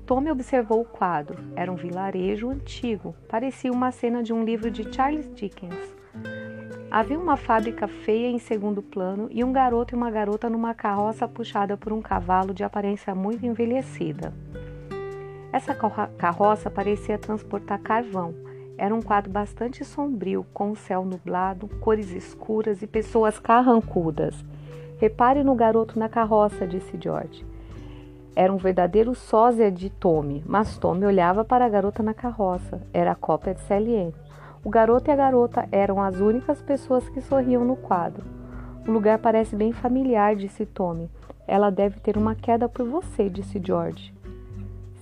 Tommy observou o quadro. Era um vilarejo antigo. Parecia uma cena de um livro de Charles Dickens. Havia uma fábrica feia em segundo plano e um garoto e uma garota numa carroça puxada por um cavalo de aparência muito envelhecida. Essa carroça parecia transportar carvão. Era um quadro bastante sombrio, com o céu nublado, cores escuras e pessoas carrancudas. Repare no garoto na carroça, disse George. Era um verdadeiro sósia de Tommy, mas Tommy olhava para a garota na carroça. Era a cópia de Celiene. O garoto e a garota eram as únicas pessoas que sorriam no quadro. O lugar parece bem familiar, disse Tommy. Ela deve ter uma queda por você, disse George.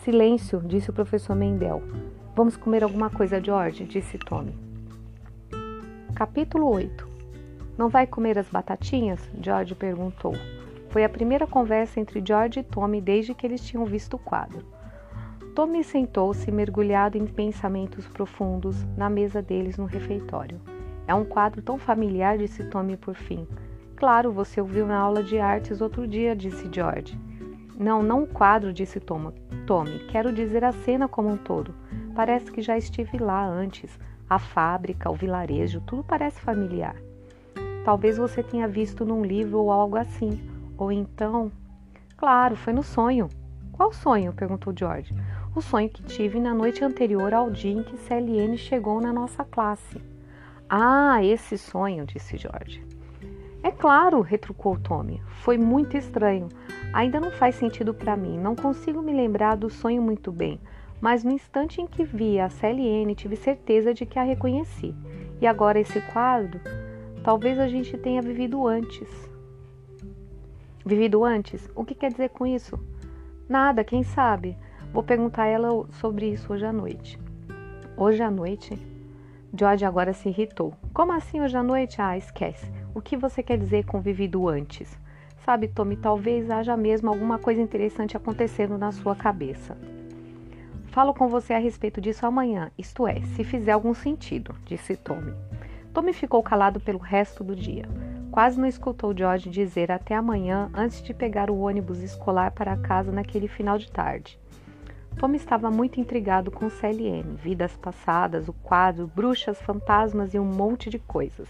Silêncio, disse o professor Mendel. Vamos comer alguma coisa, George, disse Tommy. Capítulo 8 Não vai comer as batatinhas? George perguntou. Foi a primeira conversa entre George e Tommy desde que eles tinham visto o quadro. Tommy sentou-se, mergulhado em pensamentos profundos, na mesa deles no refeitório. É um quadro tão familiar, disse Tommy por fim. Claro, você ouviu na aula de artes outro dia, disse George. Não, não o quadro, disse Tom. Tommy. Quero dizer a cena como um todo. Parece que já estive lá antes. A fábrica, o vilarejo, tudo parece familiar. Talvez você tenha visto num livro ou algo assim. Ou então. Claro, foi no sonho. Qual sonho? perguntou George o sonho que tive na noite anterior ao dia em que CLN chegou na nossa classe. Ah, esse sonho, disse George. É claro, retrucou Tommy. Foi muito estranho. Ainda não faz sentido para mim. Não consigo me lembrar do sonho muito bem. Mas no instante em que vi a CLN, tive certeza de que a reconheci. E agora esse quadro? Talvez a gente tenha vivido antes. Vivido antes? O que quer dizer com isso? Nada, quem sabe? Vou perguntar a ela sobre isso hoje à noite. Hoje à noite? George agora se irritou. Como assim hoje à noite? Ah, esquece. O que você quer dizer com vivido antes? Sabe, Tommy, talvez haja mesmo alguma coisa interessante acontecendo na sua cabeça. Falo com você a respeito disso amanhã, isto é, se fizer algum sentido, disse Tommy. Tommy ficou calado pelo resto do dia. Quase não escutou George dizer até amanhã antes de pegar o ônibus escolar para casa naquele final de tarde. Tommy estava muito intrigado com CLN, vidas passadas, o quadro, bruxas, fantasmas e um monte de coisas.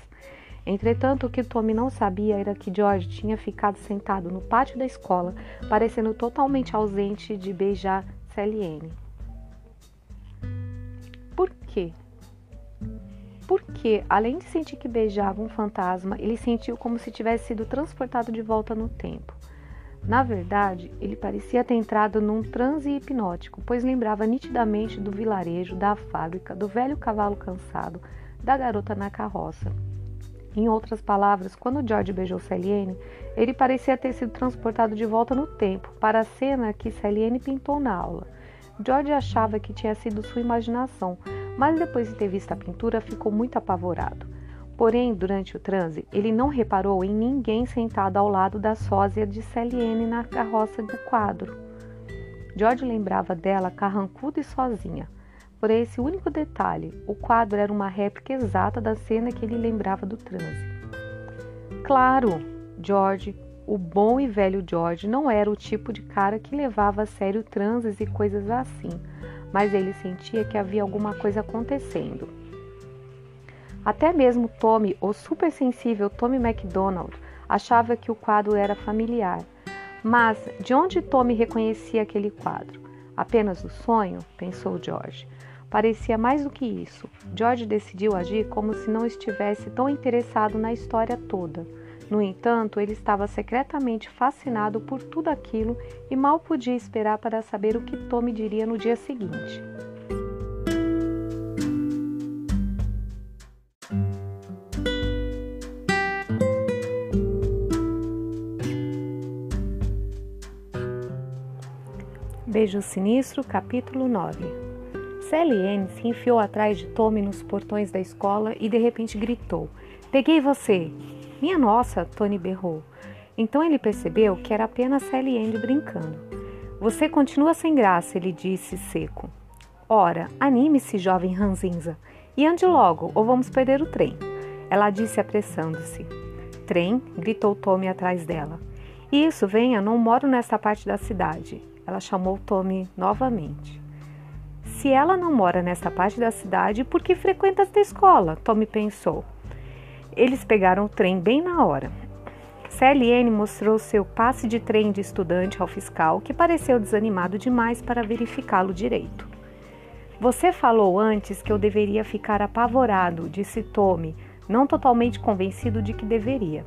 Entretanto, o que Tommy não sabia era que George tinha ficado sentado no pátio da escola, parecendo totalmente ausente de beijar CLN. Por quê? Porque, além de sentir que beijava um fantasma, ele sentiu como se tivesse sido transportado de volta no tempo. Na verdade, ele parecia ter entrado num transe hipnótico, pois lembrava nitidamente do vilarejo, da fábrica, do velho cavalo cansado, da garota na carroça. Em outras palavras, quando George beijou Celiene, ele parecia ter sido transportado de volta no tempo, para a cena que Celiene pintou na aula. George achava que tinha sido sua imaginação, mas depois de ter visto a pintura ficou muito apavorado. Porém, durante o transe, ele não reparou em ninguém sentado ao lado da sósia de Celiene na carroça do quadro. George lembrava dela carrancuda e sozinha. Por esse único detalhe, o quadro era uma réplica exata da cena que ele lembrava do transe. Claro, George, o bom e velho George, não era o tipo de cara que levava a sério transes e coisas assim, mas ele sentia que havia alguma coisa acontecendo. Até mesmo Tommy, o supersensível Tommy MacDonald, achava que o quadro era familiar. Mas de onde Tommy reconhecia aquele quadro? Apenas o sonho? pensou George. Parecia mais do que isso. George decidiu agir como se não estivesse tão interessado na história toda. No entanto, ele estava secretamente fascinado por tudo aquilo e mal podia esperar para saber o que Tommy diria no dia seguinte. Beijo Sinistro, capítulo 9 CLN se enfiou atrás de Tommy nos portões da escola e de repente gritou: Peguei você! Minha nossa! Tony berrou. Então ele percebeu que era apenas CLN brincando. Você continua sem graça, ele disse seco. Ora, anime-se, jovem ranzinza, e ande logo, ou vamos perder o trem. Ela disse apressando-se. Trem? gritou Tommy atrás dela. Isso, venha, não moro nesta parte da cidade. Ela chamou Tommy novamente. Se ela não mora nesta parte da cidade, por que frequenta esta escola? Tommy pensou. Eles pegaram o trem bem na hora. CLN mostrou seu passe de trem de estudante ao fiscal, que pareceu desanimado demais para verificá-lo direito. Você falou antes que eu deveria ficar apavorado, disse Tommy, não totalmente convencido de que deveria.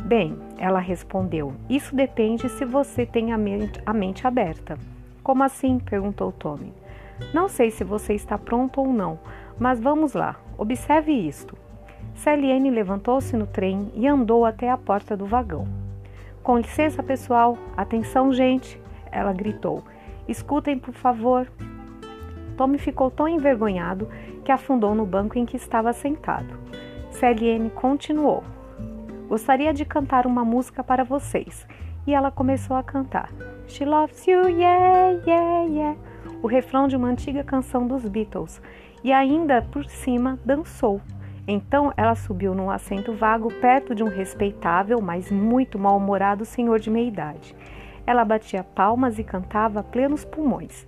Bem, ela respondeu, isso depende se você tem a mente, a mente aberta. Como assim? perguntou Tommy. Não sei se você está pronto ou não, mas vamos lá, observe isto. Celiene levantou-se no trem e andou até a porta do vagão. Com licença, pessoal, atenção, gente, ela gritou. Escutem, por favor. Tommy ficou tão envergonhado que afundou no banco em que estava sentado. Celiene continuou. Gostaria de cantar uma música para vocês. E ela começou a cantar. She loves you, yeah, yeah, yeah. O refrão de uma antiga canção dos Beatles. E ainda por cima dançou. Então ela subiu num assento vago perto de um respeitável, mas muito mal-humorado senhor de meia idade. Ela batia palmas e cantava a plenos pulmões.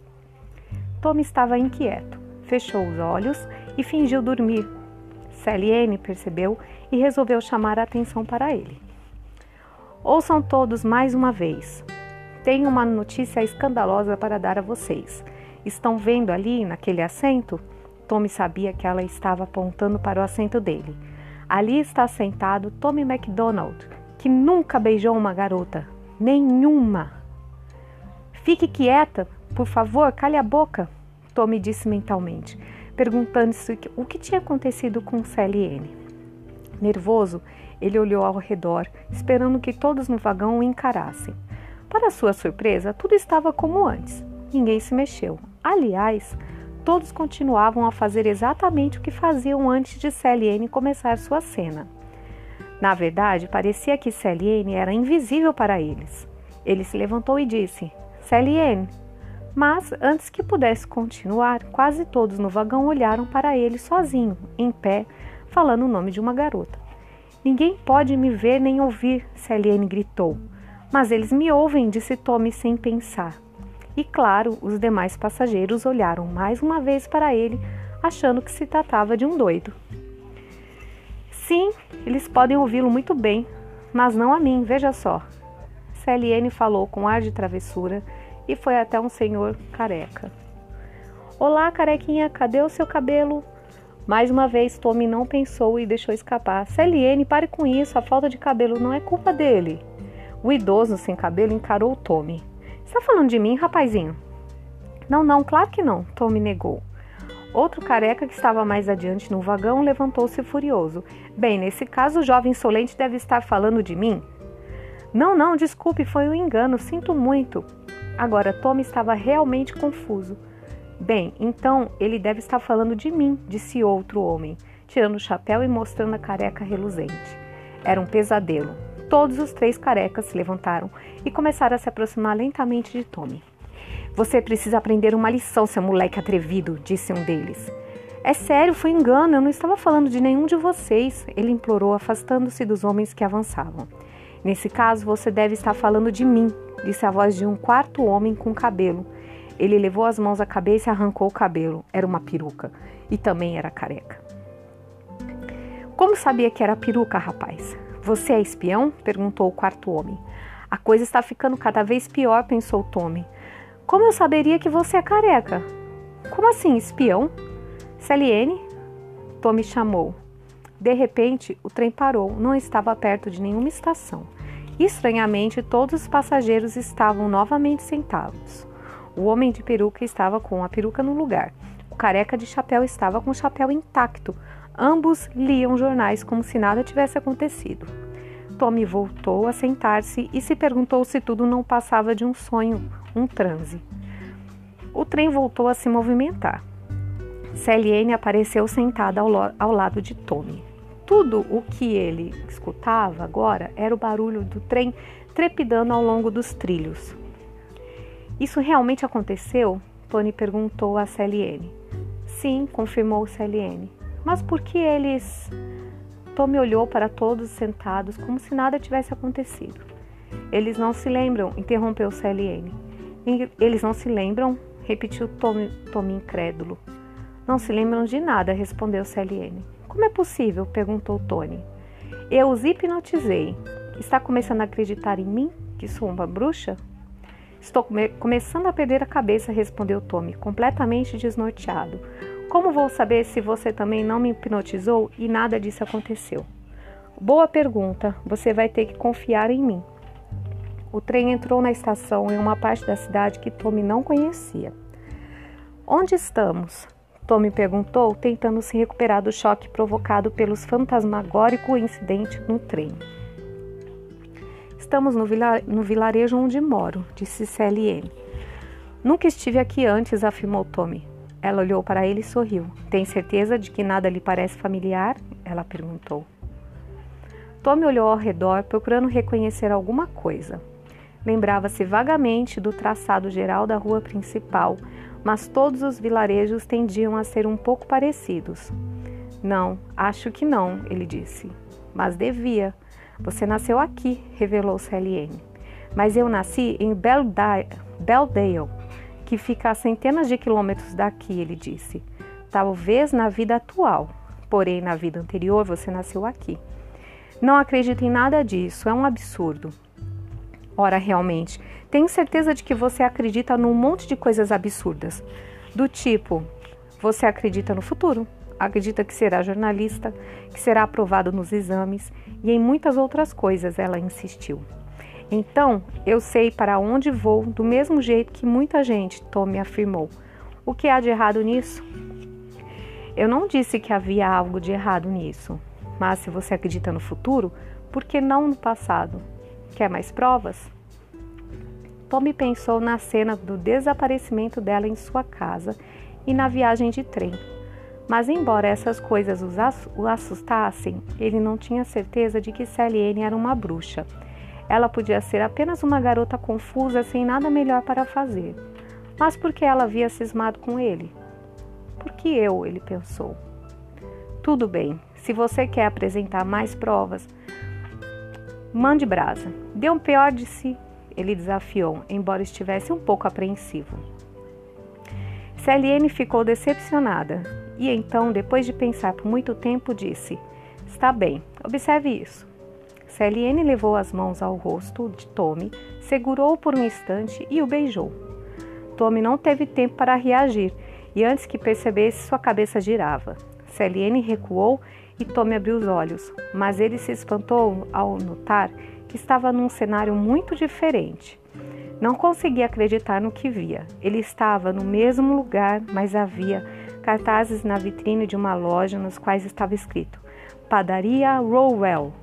Tom estava inquieto, fechou os olhos e fingiu dormir. Celiene percebeu e resolveu chamar a atenção para ele. Ouçam todos mais uma vez. Tenho uma notícia escandalosa para dar a vocês. Estão vendo ali, naquele assento? Tommy sabia que ela estava apontando para o assento dele. Ali está sentado Tommy MacDonald, que nunca beijou uma garota. Nenhuma. Fique quieta, por favor, cale a boca, Tommy disse mentalmente, perguntando-se o que tinha acontecido com CLN. Nervoso, ele olhou ao redor, esperando que todos no vagão o encarassem. Para sua surpresa, tudo estava como antes. Ninguém se mexeu. Aliás, todos continuavam a fazer exatamente o que faziam antes de CLN começar sua cena. Na verdade, parecia que CLN era invisível para eles. Ele se levantou e disse: CLN. Mas, antes que pudesse continuar, quase todos no vagão olharam para ele sozinho, em pé, falando o nome de uma garota. Ninguém pode me ver nem ouvir, Celiane gritou. Mas eles me ouvem, disse Tommy sem pensar. E claro, os demais passageiros olharam mais uma vez para ele, achando que se tratava de um doido. Sim, eles podem ouvi-lo muito bem, mas não a mim, veja só. Celiane falou com ar de travessura e foi até um senhor careca. Olá, carequinha, cadê o seu cabelo? Mais uma vez, Tommy não pensou e deixou escapar. Celiene, pare com isso, a falta de cabelo não é culpa dele. O idoso sem cabelo encarou Tommy. Está falando de mim, rapazinho? Não, não, claro que não, Tommy negou. Outro careca que estava mais adiante no vagão levantou-se furioso. Bem, nesse caso, o jovem insolente deve estar falando de mim. Não, não, desculpe, foi um engano, sinto muito. Agora, Tommy estava realmente confuso. Bem, então ele deve estar falando de mim, disse outro homem, tirando o chapéu e mostrando a careca reluzente. Era um pesadelo. Todos os três carecas se levantaram e começaram a se aproximar lentamente de Tommy. Você precisa aprender uma lição, seu moleque atrevido, disse um deles. É sério, foi engano, eu não estava falando de nenhum de vocês, ele implorou, afastando-se dos homens que avançavam. Nesse caso, você deve estar falando de mim, disse a voz de um quarto homem com cabelo ele levou as mãos à cabeça e arrancou o cabelo. Era uma peruca. E também era careca. Como sabia que era peruca, rapaz? Você é espião? perguntou o quarto homem. A coisa está ficando cada vez pior, pensou Tommy. Como eu saberia que você é careca? Como assim, espião? Celiene? Tommy chamou. De repente, o trem parou, não estava perto de nenhuma estação. Estranhamente, todos os passageiros estavam novamente sentados. O homem de peruca estava com a peruca no lugar. O careca de chapéu estava com o chapéu intacto. Ambos liam jornais como se nada tivesse acontecido. Tommy voltou a sentar-se e se perguntou se tudo não passava de um sonho, um transe. O trem voltou a se movimentar. Celiane apareceu sentada ao, ao lado de Tommy. Tudo o que ele escutava agora era o barulho do trem trepidando ao longo dos trilhos. Isso realmente aconteceu? Tony perguntou a CLN. Sim, confirmou CLN. Mas por que eles. Tommy olhou para todos sentados como se nada tivesse acontecido. Eles não se lembram, interrompeu CLN. Eles não se lembram? repetiu Tommy, Tommy incrédulo. Não se lembram de nada, respondeu CLN. Como é possível? perguntou Tony. Eu os hipnotizei. Está começando a acreditar em mim, que sou uma bruxa? Estou come começando a perder a cabeça, respondeu Tommy, completamente desnorteado. Como vou saber se você também não me hipnotizou e nada disso aconteceu? Boa pergunta. Você vai ter que confiar em mim. O trem entrou na estação em uma parte da cidade que Tommy não conhecia. Onde estamos? Tommy perguntou, tentando se recuperar do choque provocado pelos fantasmagórico incidente no trem. Estamos no, no vilarejo onde moro, disse CLN. Nunca estive aqui antes, afirmou Tommy. Ela olhou para ele e sorriu. Tem certeza de que nada lhe parece familiar? Ela perguntou. Tommy olhou ao redor, procurando reconhecer alguma coisa. Lembrava-se vagamente do traçado geral da rua principal, mas todos os vilarejos tendiam a ser um pouco parecidos. Não, acho que não, ele disse. Mas devia. Você nasceu aqui, revelou CLN. Mas eu nasci em Beldale, que fica a centenas de quilômetros daqui, ele disse. Talvez na vida atual, porém na vida anterior você nasceu aqui. Não acredito em nada disso, é um absurdo. Ora, realmente, tenho certeza de que você acredita num monte de coisas absurdas. Do tipo, você acredita no futuro, acredita que será jornalista, que será aprovado nos exames e em muitas outras coisas, ela insistiu. Então, eu sei para onde vou do mesmo jeito que muita gente, Tommy afirmou. O que há de errado nisso? Eu não disse que havia algo de errado nisso, mas se você acredita no futuro, por que não no passado? Quer mais provas? Tommy pensou na cena do desaparecimento dela em sua casa e na viagem de trem. Mas, embora essas coisas o assustassem, ele não tinha certeza de que Celiene era uma bruxa. Ela podia ser apenas uma garota confusa sem nada melhor para fazer. Mas por que ela havia cismado com ele? Por que eu? ele pensou. Tudo bem, se você quer apresentar mais provas, Mande brasa. Dê um pior de si, ele desafiou, embora estivesse um pouco apreensivo. Celiene ficou decepcionada e então, depois de pensar por muito tempo, disse: Está bem, observe isso. Celiene levou as mãos ao rosto de Tommy, segurou-o por um instante e o beijou. Tommy não teve tempo para reagir e, antes que percebesse, sua cabeça girava. Celiene recuou e Tommy abriu os olhos, mas ele se espantou ao notar que estava num cenário muito diferente. Não conseguia acreditar no que via. Ele estava no mesmo lugar, mas havia cartazes na vitrine de uma loja nos quais estava escrito Padaria Rowell,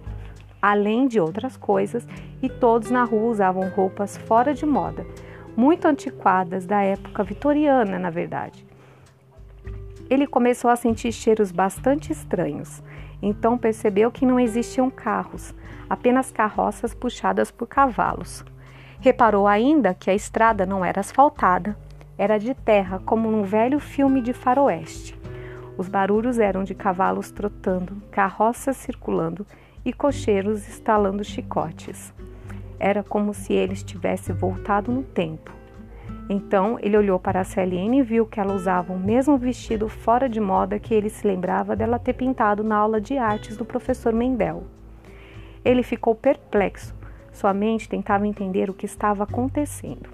além de outras coisas, e todos na rua usavam roupas fora de moda, muito antiquadas da época vitoriana, na verdade. Ele começou a sentir cheiros bastante estranhos. Então percebeu que não existiam carros, apenas carroças puxadas por cavalos. Reparou ainda que a estrada não era asfaltada, era de terra, como num velho filme de faroeste. Os barulhos eram de cavalos trotando, carroças circulando e cocheiros estalando chicotes. Era como se ele estivesse voltado no tempo. Então ele olhou para a Celine e viu que ela usava o mesmo vestido fora de moda que ele se lembrava dela ter pintado na aula de artes do professor Mendel. Ele ficou perplexo. Sua mente tentava entender o que estava acontecendo.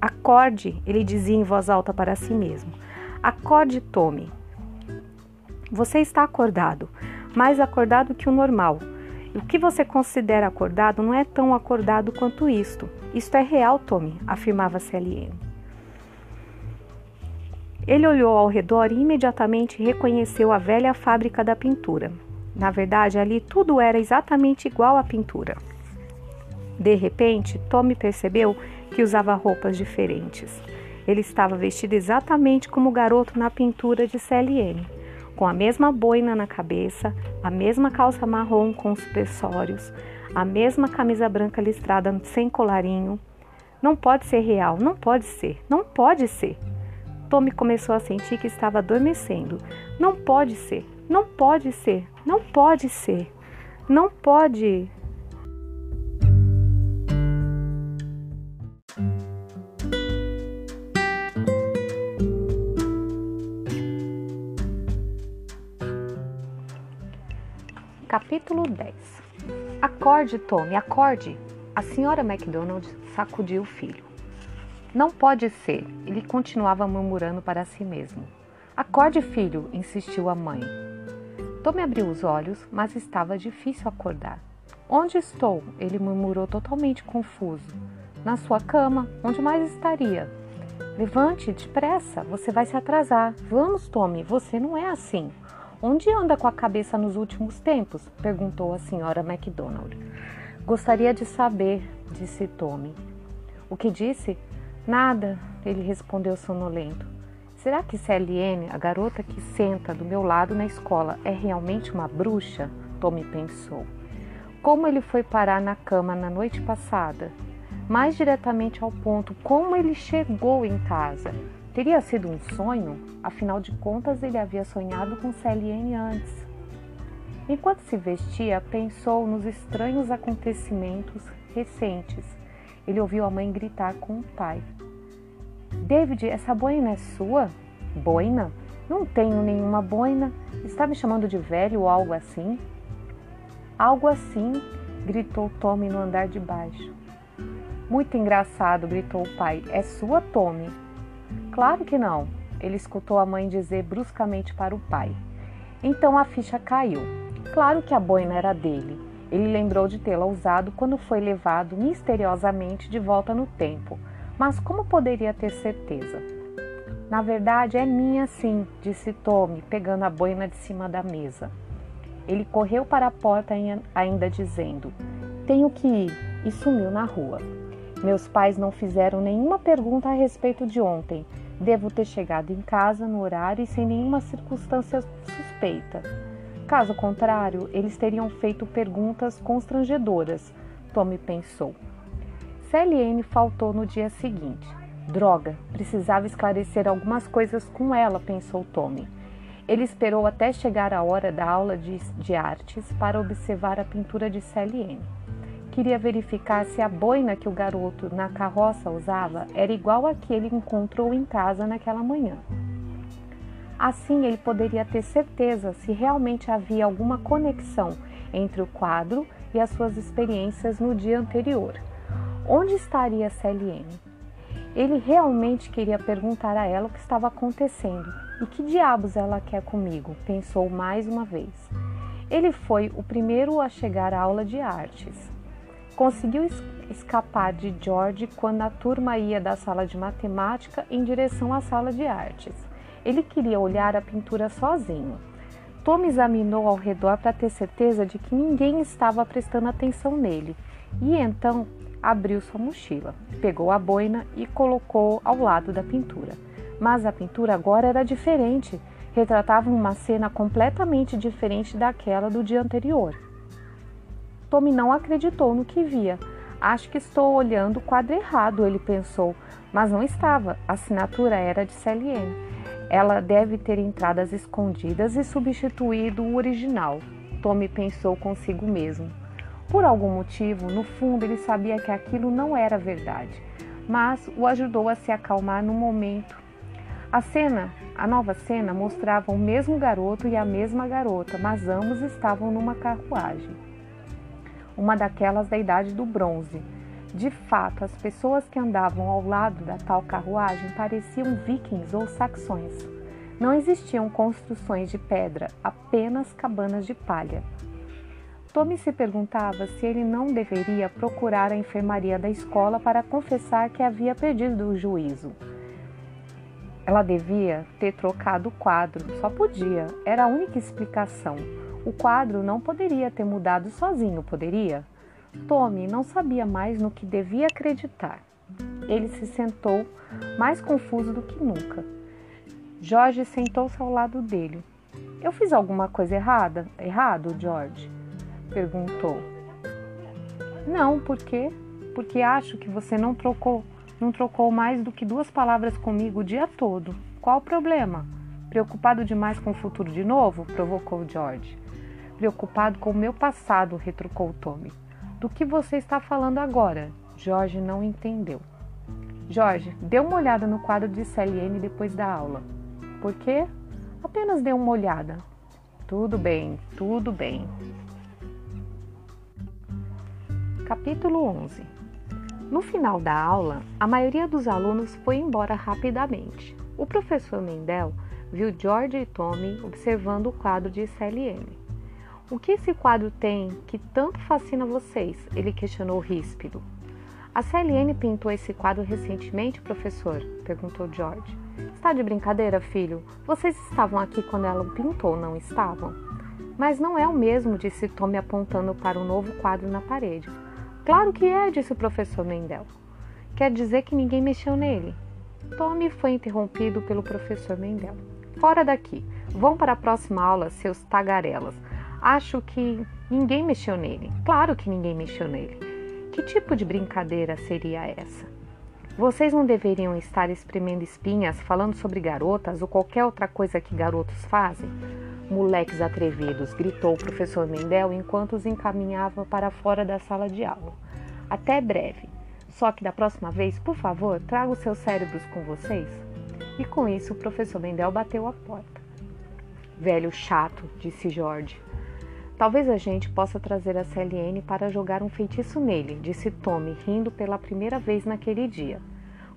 Acorde, ele dizia em voz alta para si mesmo. Acorde, Tommy. Você está acordado, mais acordado que o normal. O que você considera acordado não é tão acordado quanto isto. Isto é real, Tommy, afirmava Celiene. Ele olhou ao redor e imediatamente reconheceu a velha fábrica da pintura. Na verdade, ali tudo era exatamente igual à pintura. De repente, Tommy percebeu que usava roupas diferentes. Ele estava vestido exatamente como o garoto na pintura de CLN, com a mesma boina na cabeça, a mesma calça marrom com suspensórios, a mesma camisa branca listrada sem colarinho. Não pode ser real, não pode ser, não pode ser. Tommy começou a sentir que estava adormecendo. Não pode ser, não pode ser, não pode ser, não pode. Capítulo 10 Acorde, Tommy, acorde! A senhora MacDonald sacudiu o filho. Não pode ser, ele continuava murmurando para si mesmo. Acorde, filho, insistiu a mãe. Tommy abriu os olhos, mas estava difícil acordar. Onde estou? Ele murmurou totalmente confuso. Na sua cama, onde mais estaria? Levante, depressa, você vai se atrasar. Vamos, Tommy, você não é assim. Onde anda com a cabeça nos últimos tempos? perguntou a senhora MacDonald. Gostaria de saber, disse Tommy. O que disse? Nada, ele respondeu sonolento. Será que Celiene, a garota que senta do meu lado na escola, é realmente uma bruxa? Tommy pensou. Como ele foi parar na cama na noite passada? Mais diretamente ao ponto, como ele chegou em casa? Teria sido um sonho? Afinal de contas, ele havia sonhado com Celiene antes. Enquanto se vestia, pensou nos estranhos acontecimentos recentes. Ele ouviu a mãe gritar com o pai. David, essa boina é sua? Boina? Não tenho nenhuma boina. Está me chamando de velho ou algo assim? Algo assim, gritou Tommy no andar de baixo. Muito engraçado, gritou o pai. É sua, Tommy? Claro que não, ele escutou a mãe dizer bruscamente para o pai. Então a ficha caiu. Claro que a boina era dele. Ele lembrou de tê-la usado quando foi levado misteriosamente de volta no tempo. Mas como poderia ter certeza? Na verdade, é minha sim, disse Tommy, pegando a boina de cima da mesa. Ele correu para a porta ainda dizendo: Tenho que ir, e sumiu na rua. Meus pais não fizeram nenhuma pergunta a respeito de ontem. Devo ter chegado em casa no horário e sem nenhuma circunstância suspeita. Caso contrário, eles teriam feito perguntas constrangedoras, Tommy pensou. Celiane faltou no dia seguinte. Droga, precisava esclarecer algumas coisas com ela, pensou Tommy. Ele esperou até chegar a hora da aula de, de artes para observar a pintura de Celiane. Queria verificar se a boina que o garoto na carroça usava era igual a que ele encontrou em casa naquela manhã. Assim, ele poderia ter certeza se realmente havia alguma conexão entre o quadro e as suas experiências no dia anterior. Onde estaria Celiene? Ele realmente queria perguntar a ela o que estava acontecendo. E que diabos ela quer comigo? pensou mais uma vez. Ele foi o primeiro a chegar à aula de artes. Conseguiu escapar de George quando a turma ia da sala de matemática em direção à sala de artes. Ele queria olhar a pintura sozinho. Tom examinou ao redor para ter certeza de que ninguém estava prestando atenção nele e então abriu sua mochila, pegou a boina e colocou ao lado da pintura. Mas a pintura agora era diferente, retratava uma cena completamente diferente daquela do dia anterior. Tommy não acreditou no que via. Acho que estou olhando o quadro errado, ele pensou, mas não estava. A assinatura era de Celiene. Ela deve ter entradas escondidas e substituído o original. Tommy pensou consigo mesmo. Por algum motivo, no fundo, ele sabia que aquilo não era verdade, mas o ajudou a se acalmar no momento. A cena, a nova cena, mostrava o mesmo garoto e a mesma garota, mas ambos estavam numa carruagem uma daquelas da idade do bronze. De fato, as pessoas que andavam ao lado da tal carruagem pareciam vikings ou saxões. Não existiam construções de pedra, apenas cabanas de palha. Tommy se perguntava se ele não deveria procurar a enfermaria da escola para confessar que havia perdido o juízo. Ela devia ter trocado o quadro, só podia, era a única explicação. O quadro não poderia ter mudado sozinho, poderia? Tommy não sabia mais no que devia acreditar. Ele se sentou mais confuso do que nunca. Jorge sentou-se ao lado dele. Eu fiz alguma coisa errada? Errado, George? perguntou. Não, por quê? Porque acho que você não trocou, não trocou mais do que duas palavras comigo o dia todo. Qual o problema? Preocupado demais com o futuro de novo? provocou George preocupado com o meu passado, retrucou Tommy. Do que você está falando agora? Jorge não entendeu. Jorge, dê uma olhada no quadro de CLN depois da aula. Por quê? Apenas dê uma olhada. Tudo bem, tudo bem. Capítulo 11 No final da aula, a maioria dos alunos foi embora rapidamente. O professor Mendel viu George e Tommy observando o quadro de CLM. O que esse quadro tem que tanto fascina vocês? Ele questionou ríspido. A CLN pintou esse quadro recentemente, professor? perguntou George. Está de brincadeira, filho? Vocês estavam aqui quando ela pintou, não estavam? Mas não é o mesmo, disse Tommy apontando para um novo quadro na parede. Claro que é, disse o professor Mendel. Quer dizer que ninguém mexeu nele. Tommy foi interrompido pelo professor Mendel. Fora daqui. Vão para a próxima aula, seus tagarelas. Acho que ninguém mexeu nele. Claro que ninguém mexeu nele. Que tipo de brincadeira seria essa? Vocês não deveriam estar espremendo espinhas, falando sobre garotas ou qualquer outra coisa que garotos fazem? Moleques atrevidos, gritou o professor Mendel enquanto os encaminhava para fora da sala de aula. Até breve. Só que da próxima vez, por favor, traga os seus cérebros com vocês. E com isso, o professor Mendel bateu a porta. Velho chato, disse Jorge. Talvez a gente possa trazer a CLN para jogar um feitiço nele, disse Tommy, rindo pela primeira vez naquele dia.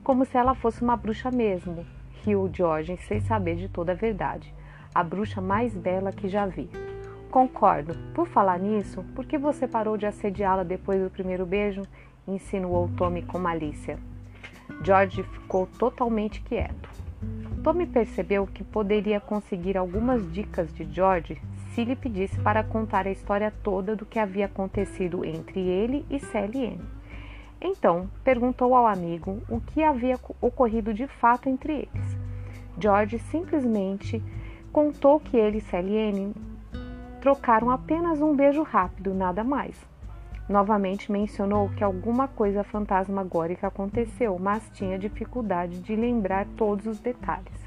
Como se ela fosse uma bruxa mesmo, riu George, sem saber de toda a verdade a bruxa mais bela que já vi. Concordo. Por falar nisso, por que você parou de assediá-la depois do primeiro beijo? insinuou Tommy com malícia. George ficou totalmente quieto. Tommy percebeu que poderia conseguir algumas dicas de George se lhe pedisse para contar a história toda do que havia acontecido entre ele e Sally Então, perguntou ao amigo o que havia ocorrido de fato entre eles. George simplesmente contou que ele e Celiene trocaram apenas um beijo rápido, nada mais. Novamente mencionou que alguma coisa fantasmagórica aconteceu, mas tinha dificuldade de lembrar todos os detalhes.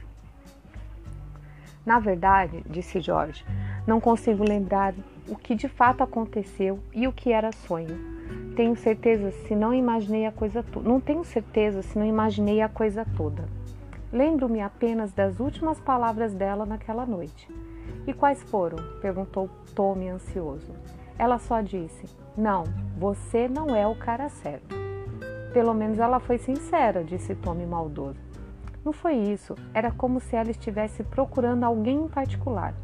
Na verdade, disse Jorge, não consigo lembrar o que de fato aconteceu e o que era sonho. Tenho certeza se não imaginei a coisa toda. Não tenho certeza se não imaginei a coisa toda. Lembro-me apenas das últimas palavras dela naquela noite. E quais foram? perguntou Tommy ansioso. Ela só disse: Não, você não é o cara certo. Pelo menos ela foi sincera, disse Tommy maldoso. Não foi isso, era como se ela estivesse procurando alguém em particular.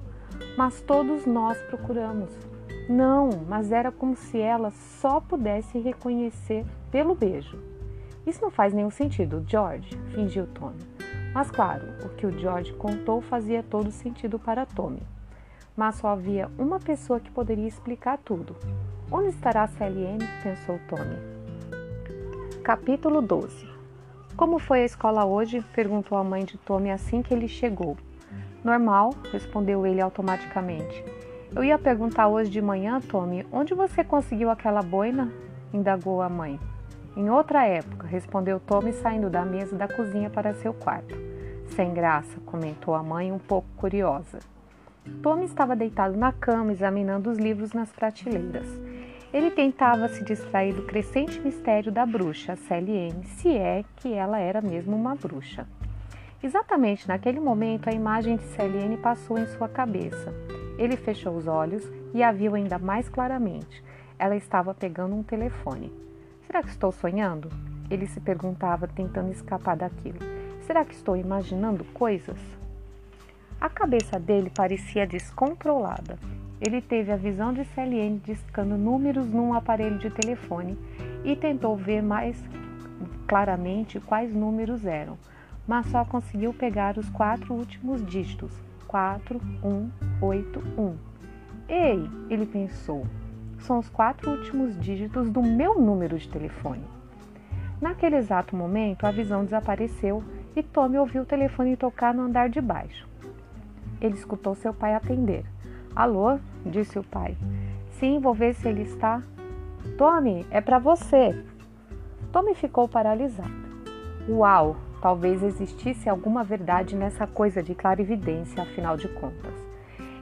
Mas todos nós procuramos. Não, mas era como se ela só pudesse reconhecer pelo beijo. Isso não faz nenhum sentido, George, fingiu Tommy. Mas claro, o que o George contou fazia todo sentido para Tommy. Mas só havia uma pessoa que poderia explicar tudo. Onde estará a CLN? pensou Tommy. Capítulo 12 Como foi a escola hoje? perguntou a mãe de Tommy assim que ele chegou. Normal, respondeu ele automaticamente. Eu ia perguntar hoje de manhã, Tommy, onde você conseguiu aquela boina? indagou a mãe. Em outra época, respondeu Tommy saindo da mesa da cozinha para seu quarto. Sem graça, comentou a mãe, um pouco curiosa. Tommy estava deitado na cama, examinando os livros nas prateleiras. Ele tentava se distrair do crescente mistério da bruxa, N, se é que ela era mesmo uma bruxa. Exatamente naquele momento, a imagem de N passou em sua cabeça. Ele fechou os olhos e a viu ainda mais claramente. Ela estava pegando um telefone. Será que estou sonhando? Ele se perguntava, tentando escapar daquilo. Será que estou imaginando coisas? A cabeça dele parecia descontrolada. Ele teve a visão de CLN discando números num aparelho de telefone e tentou ver mais claramente quais números eram, mas só conseguiu pegar os quatro últimos dígitos: 4181. Ei, ele pensou, são os quatro últimos dígitos do meu número de telefone. Naquele exato momento, a visão desapareceu e Tommy ouviu o telefone tocar no andar de baixo. Ele escutou seu pai atender. Alô? disse o pai. Sim, vou ver se ele está. Tommy, é para você. Tommy ficou paralisado. Uau! Talvez existisse alguma verdade nessa coisa de clarividência, afinal de contas.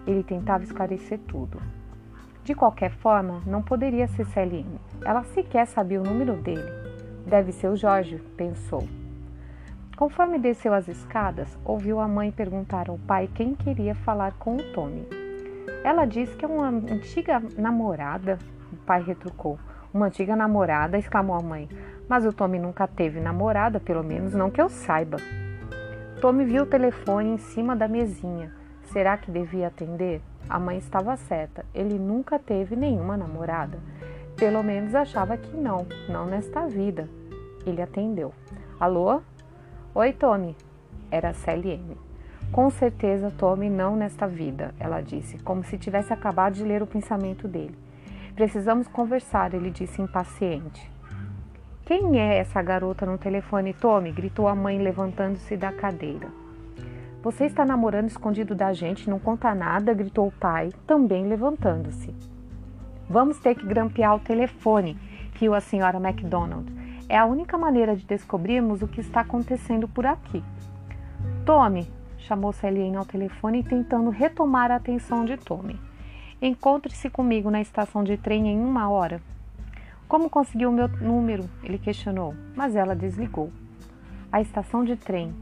Ele tentava esclarecer tudo. De qualquer forma, não poderia ser Celine. Ela sequer sabia o número dele. Deve ser o Jorge, pensou. Conforme desceu as escadas, ouviu a mãe perguntar ao pai quem queria falar com o Tony. Ela disse que é uma antiga namorada, o pai retrucou. Uma antiga namorada, exclamou a mãe. Mas o Tommy nunca teve namorada, pelo menos não que eu saiba. Tommy viu o telefone em cima da mesinha. Será que devia atender? A mãe estava certa. Ele nunca teve nenhuma namorada. Pelo menos achava que não, não nesta vida. Ele atendeu. Alô? Oi, Tommy. Era a CLM. Com certeza, Tommy, não nesta vida, ela disse, como se tivesse acabado de ler o pensamento dele. Precisamos conversar, ele disse impaciente. Quem é essa garota no telefone, Tommy? gritou a mãe, levantando-se da cadeira. Você está namorando escondido da gente, não conta nada, gritou o pai, também levantando-se. Vamos ter que grampear o telefone, riu a senhora MacDonald. É a única maneira de descobrirmos o que está acontecendo por aqui. Tommy, chamou Celine ao telefone, tentando retomar a atenção de Tommy. Encontre-se comigo na estação de trem em uma hora. Como conseguiu o meu número? Ele questionou, mas ela desligou. A estação de trem,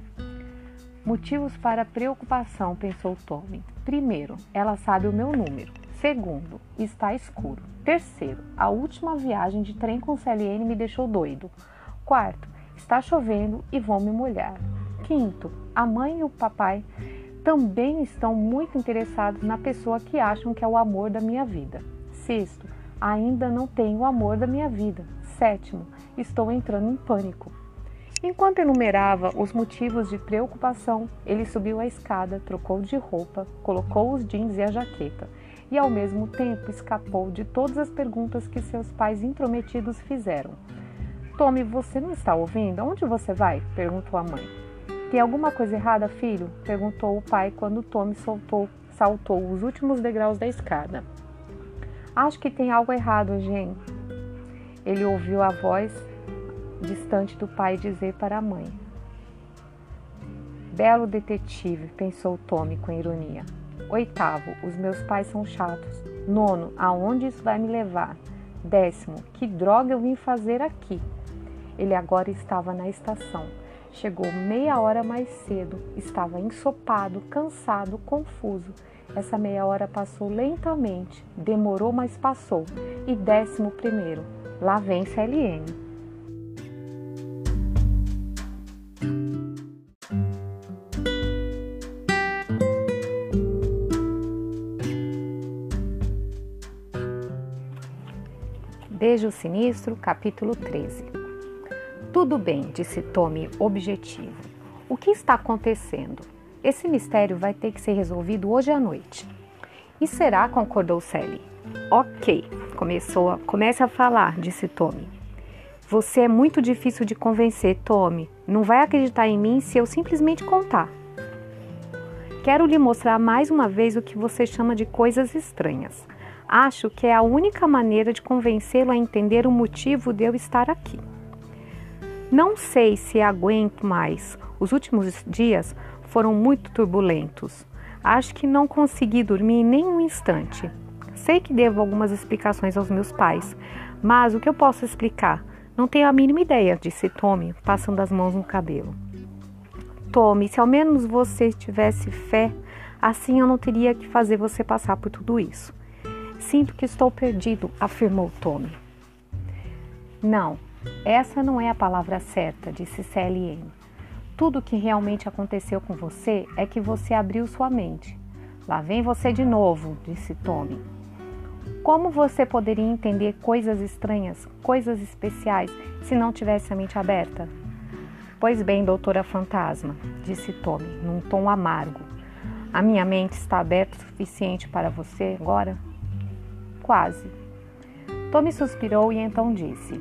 Motivos para preocupação, pensou Tommy. Primeiro, ela sabe o meu número. Segundo, está escuro. Terceiro, a última viagem de trem com CLN me deixou doido. Quarto, está chovendo e vou me molhar. Quinto, a mãe e o papai também estão muito interessados na pessoa que acham que é o amor da minha vida. Sexto, ainda não tenho o amor da minha vida. Sétimo, estou entrando em pânico. Enquanto enumerava os motivos de preocupação, ele subiu a escada, trocou de roupa, colocou os jeans e a jaqueta, e ao mesmo tempo escapou de todas as perguntas que seus pais intrometidos fizeram. Tommy, você não está ouvindo? Onde você vai? perguntou a mãe. Tem alguma coisa errada, filho? perguntou o pai quando Tommy soltou, saltou os últimos degraus da escada. Acho que tem algo errado, Jen. Ele ouviu a voz distante do pai dizer para a mãe. Belo detetive, pensou Tommy com ironia. Oitavo, os meus pais são chatos. Nono, aonde isso vai me levar? Décimo, que droga eu vim fazer aqui? Ele agora estava na estação. Chegou meia hora mais cedo. Estava ensopado, cansado, confuso. Essa meia hora passou lentamente. Demorou, mas passou. E décimo primeiro. Lá vem CLN. Beijo Sinistro, capítulo 13. Tudo bem, disse Tommy, objetivo. O que está acontecendo? Esse mistério vai ter que ser resolvido hoje à noite. E será? concordou Sally. Ok, começou comece a falar, disse Tommy. Você é muito difícil de convencer, Tommy. Não vai acreditar em mim se eu simplesmente contar. Quero lhe mostrar mais uma vez o que você chama de coisas estranhas. Acho que é a única maneira de convencê-lo a entender o motivo de eu estar aqui. Não sei se aguento mais. Os últimos dias foram muito turbulentos. Acho que não consegui dormir nem um instante. Sei que devo algumas explicações aos meus pais, mas o que eu posso explicar? Não tenho a mínima ideia, disse Tommy, passando as mãos no cabelo. Tommy, se ao menos você tivesse fé, assim eu não teria que fazer você passar por tudo isso. Sinto que estou perdido, afirmou Tommy. Não, essa não é a palavra certa, disse CLN. Tudo o que realmente aconteceu com você é que você abriu sua mente. Lá vem você de novo, disse Tommy. Como você poderia entender coisas estranhas, coisas especiais, se não tivesse a mente aberta? Pois bem, doutora Fantasma, disse Tommy, num tom amargo. A minha mente está aberta o suficiente para você agora? Quase. Tommy suspirou e então disse: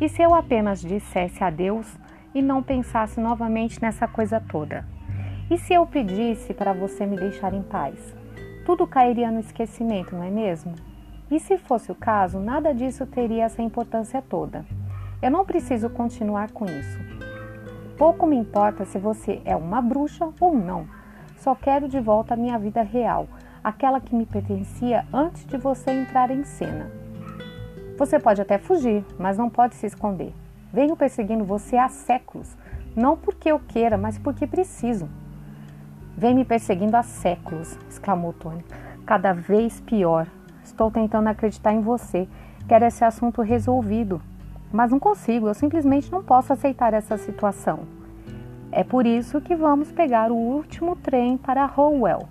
E se eu apenas dissesse adeus e não pensasse novamente nessa coisa toda? E se eu pedisse para você me deixar em paz? Tudo cairia no esquecimento, não é mesmo? E se fosse o caso, nada disso teria essa importância toda. Eu não preciso continuar com isso. Pouco me importa se você é uma bruxa ou não. Só quero de volta a minha vida real, aquela que me pertencia antes de você entrar em cena. Você pode até fugir, mas não pode se esconder. Venho perseguindo você há séculos, não porque eu queira, mas porque preciso. Vem me perseguindo há séculos, exclamou Tony. Cada vez pior. Estou tentando acreditar em você. Quero esse assunto resolvido, mas não consigo, eu simplesmente não posso aceitar essa situação. É por isso que vamos pegar o último trem para Howell.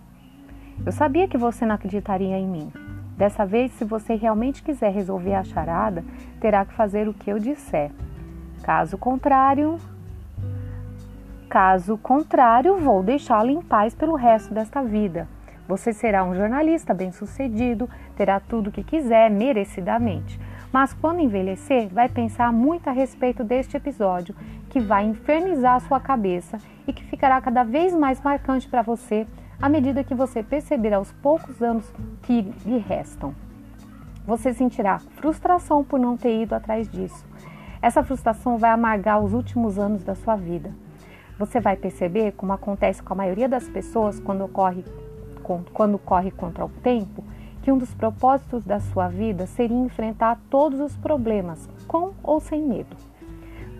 Eu sabia que você não acreditaria em mim. Dessa vez, se você realmente quiser resolver a charada, terá que fazer o que eu disser. Caso contrário, caso contrário, vou deixá-lo em paz pelo resto desta vida. Você será um jornalista bem-sucedido, terá tudo o que quiser merecidamente. Mas quando envelhecer, vai pensar muito a respeito deste episódio, que vai infernizar sua cabeça e que ficará cada vez mais marcante para você à medida que você perceber aos poucos anos que lhe restam. Você sentirá frustração por não ter ido atrás disso. Essa frustração vai amargar os últimos anos da sua vida. Você vai perceber, como acontece com a maioria das pessoas quando ocorre quando corre contra o tempo, que um dos propósitos da sua vida seria enfrentar todos os problemas, com ou sem medo.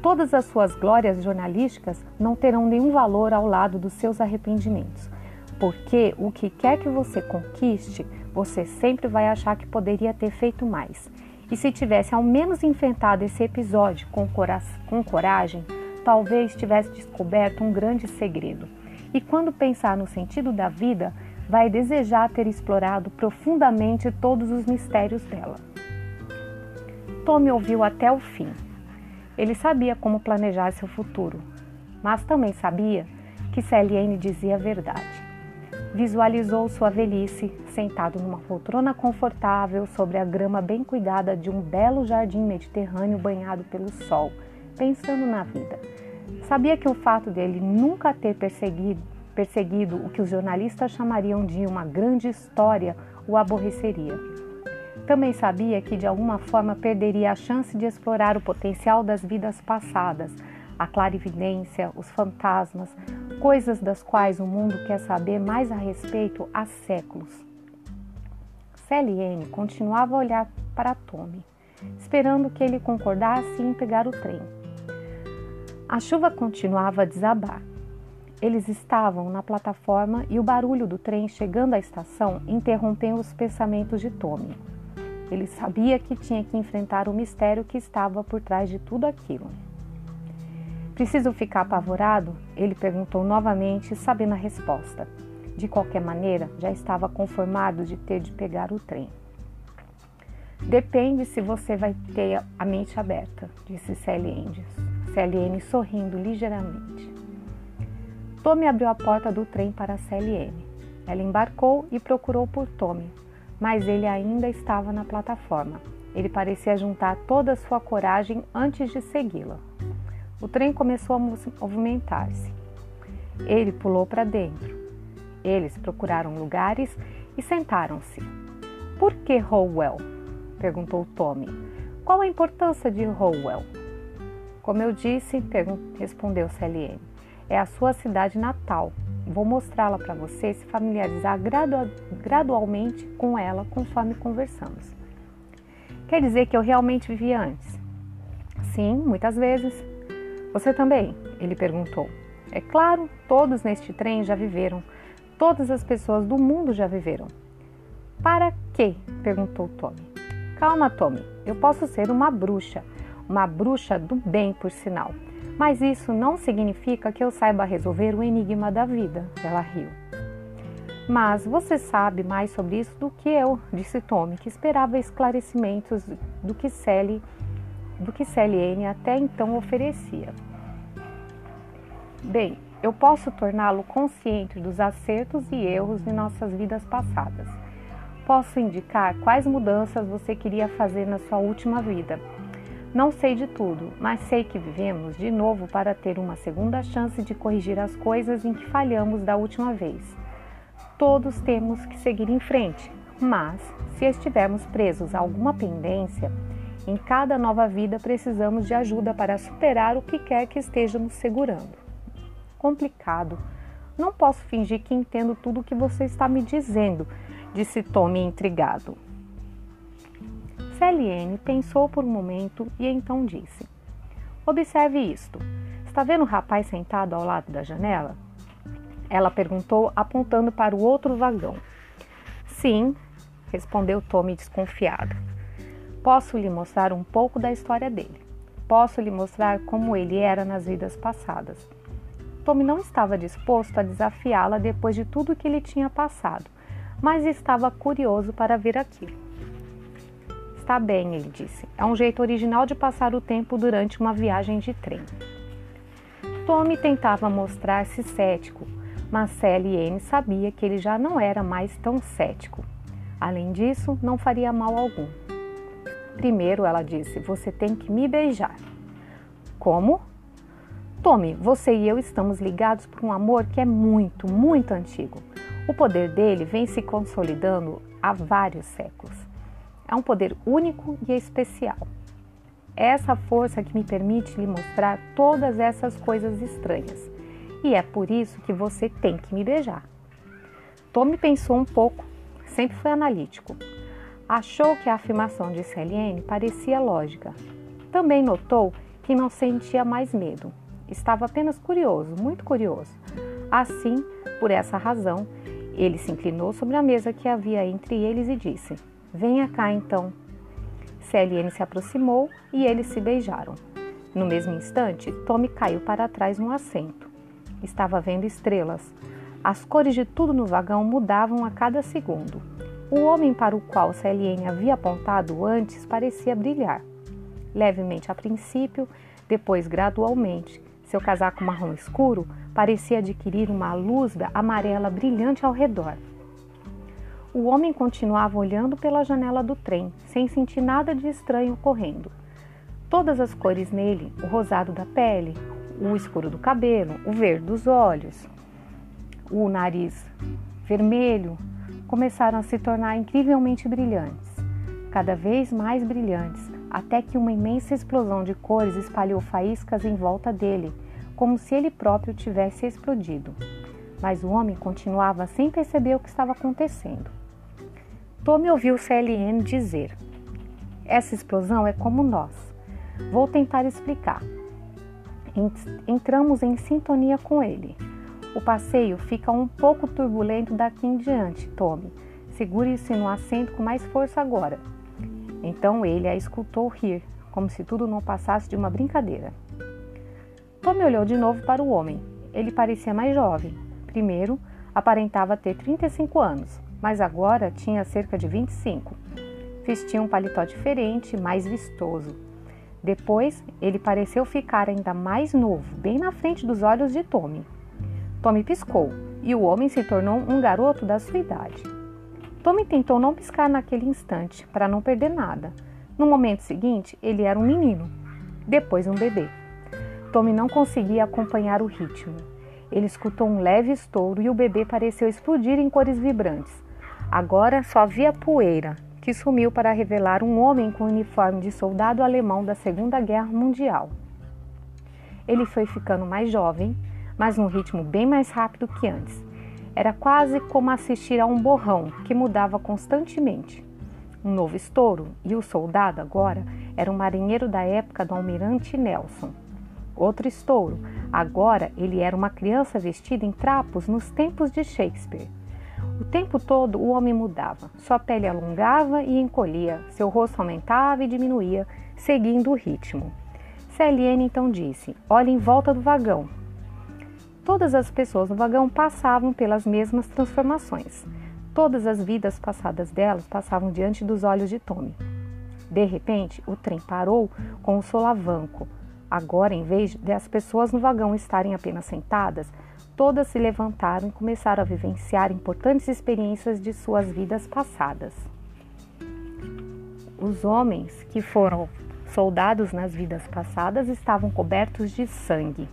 Todas as suas glórias jornalísticas não terão nenhum valor ao lado dos seus arrependimentos, porque o que quer que você conquiste, você sempre vai achar que poderia ter feito mais. E se tivesse ao menos enfrentado esse episódio com, com coragem, talvez tivesse descoberto um grande segredo. E quando pensar no sentido da vida, vai desejar ter explorado profundamente todos os mistérios dela. Tommy ouviu até o fim. Ele sabia como planejar seu futuro, mas também sabia que Celiane dizia a verdade. Visualizou sua velhice sentado numa poltrona confortável sobre a grama bem cuidada de um belo jardim mediterrâneo banhado pelo sol, pensando na vida. Sabia que o fato dele nunca ter perseguido perseguido o que os jornalistas chamariam de uma grande história o aborreceria. Também sabia que de alguma forma perderia a chance de explorar o potencial das vidas passadas, a clarividência, os fantasmas, coisas das quais o mundo quer saber mais a respeito há séculos. N continuava a olhar para Tommy, esperando que ele concordasse em pegar o trem. A chuva continuava a desabar. Eles estavam na plataforma e o barulho do trem chegando à estação interrompeu os pensamentos de Tommy. Ele sabia que tinha que enfrentar o mistério que estava por trás de tudo aquilo. Preciso ficar apavorado? Ele perguntou novamente, sabendo a resposta. De qualquer maneira, já estava conformado de ter de pegar o trem. Depende se você vai ter a mente aberta, disse Sally N sorrindo ligeiramente. Tommy abriu a porta do trem para CLN. Ela embarcou e procurou por Tommy, mas ele ainda estava na plataforma. Ele parecia juntar toda a sua coragem antes de segui-la. O trem começou a movimentar-se. Ele pulou para dentro. Eles procuraram lugares e sentaram-se. Por que Howell? perguntou Tommy. Qual a importância de Howell? Como eu disse, respondeu CLN é a sua cidade natal. Vou mostrá-la para você se familiarizar gradualmente com ela conforme conversamos. Quer dizer que eu realmente vivia antes? Sim, muitas vezes. Você também? Ele perguntou. É claro, todos neste trem já viveram. Todas as pessoas do mundo já viveram. Para quê? perguntou Tommy. Calma, Tommy. Eu posso ser uma bruxa. Uma bruxa do bem, por sinal. Mas isso não significa que eu saiba resolver o enigma da vida, ela riu. Mas você sabe mais sobre isso do que eu, disse Tommy, que esperava esclarecimentos do que Sally, do que Sally N até então oferecia. Bem, eu posso torná-lo consciente dos acertos e erros de nossas vidas passadas. Posso indicar quais mudanças você queria fazer na sua última vida não sei de tudo, mas sei que vivemos de novo para ter uma segunda chance de corrigir as coisas em que falhamos da última vez. Todos temos que seguir em frente, mas se estivermos presos a alguma pendência, em cada nova vida precisamos de ajuda para superar o que quer que estejamos segurando. Complicado. Não posso fingir que entendo tudo o que você está me dizendo, disse Tommy intrigado. Celiene pensou por um momento e então disse: Observe isto. Está vendo o rapaz sentado ao lado da janela? Ela perguntou, apontando para o outro vagão. Sim, respondeu Tommy desconfiado. Posso lhe mostrar um pouco da história dele. Posso lhe mostrar como ele era nas vidas passadas. Tommy não estava disposto a desafiá-la depois de tudo que ele tinha passado, mas estava curioso para ver aquilo. Está bem, ele disse. É um jeito original de passar o tempo durante uma viagem de trem. Tommy tentava mostrar-se cético, mas Sally Anne sabia que ele já não era mais tão cético. Além disso, não faria mal algum. Primeiro, ela disse, você tem que me beijar. Como? Tommy, você e eu estamos ligados por um amor que é muito, muito antigo. O poder dele vem se consolidando há vários séculos. É um poder único e especial. É essa força que me permite lhe mostrar todas essas coisas estranhas. E é por isso que você tem que me beijar. Tommy pensou um pouco, sempre foi analítico. Achou que a afirmação de Celiene parecia lógica. Também notou que não sentia mais medo. Estava apenas curioso, muito curioso. Assim, por essa razão, ele se inclinou sobre a mesa que havia entre eles e disse: Venha cá então. Celiene se aproximou e eles se beijaram. No mesmo instante, Tommy caiu para trás no assento. Estava vendo estrelas. As cores de tudo no vagão mudavam a cada segundo. O homem para o qual Celiene havia apontado antes parecia brilhar. Levemente a princípio, depois gradualmente. Seu casaco marrom escuro parecia adquirir uma luz amarela brilhante ao redor. O homem continuava olhando pela janela do trem, sem sentir nada de estranho ocorrendo. Todas as cores nele, o rosado da pele, o escuro do cabelo, o verde dos olhos, o nariz vermelho, começaram a se tornar incrivelmente brilhantes, cada vez mais brilhantes, até que uma imensa explosão de cores espalhou faíscas em volta dele, como se ele próprio tivesse explodido. Mas o homem continuava sem perceber o que estava acontecendo. Tommy ouviu CLN dizer: Essa explosão é como nós. Vou tentar explicar. Entramos em sintonia com ele. O passeio fica um pouco turbulento daqui em diante, Tommy. Segure-se no assento com mais força agora. Então ele a escutou rir, como se tudo não passasse de uma brincadeira. Tommy olhou de novo para o homem. Ele parecia mais jovem. Primeiro, aparentava ter 35 anos, mas agora tinha cerca de 25. Vestia um paletó diferente, mais vistoso. Depois, ele pareceu ficar ainda mais novo, bem na frente dos olhos de Tommy. Tommy piscou e o homem se tornou um garoto da sua idade. Tommy tentou não piscar naquele instante para não perder nada. No momento seguinte, ele era um menino, depois um bebê. Tommy não conseguia acompanhar o ritmo. Ele escutou um leve estouro e o bebê pareceu explodir em cores vibrantes. Agora só havia poeira, que sumiu para revelar um homem com uniforme de soldado alemão da Segunda Guerra Mundial. Ele foi ficando mais jovem, mas num ritmo bem mais rápido que antes. Era quase como assistir a um borrão que mudava constantemente. Um novo estouro, e o soldado agora era um marinheiro da época do almirante Nelson. Outro estouro, agora ele era uma criança vestida em trapos nos tempos de Shakespeare. O tempo todo o homem mudava, sua pele alongava e encolhia, seu rosto aumentava e diminuía, seguindo o ritmo. Celiene então disse: Olhe em volta do vagão, Todas as pessoas no vagão passavam pelas mesmas transformações. Todas as vidas passadas delas passavam diante dos olhos de Tommy. De repente, o trem parou com o solavanco. Agora, em vez de as pessoas no vagão estarem apenas sentadas, todas se levantaram e começaram a vivenciar importantes experiências de suas vidas passadas. Os homens que foram soldados nas vidas passadas estavam cobertos de sangue.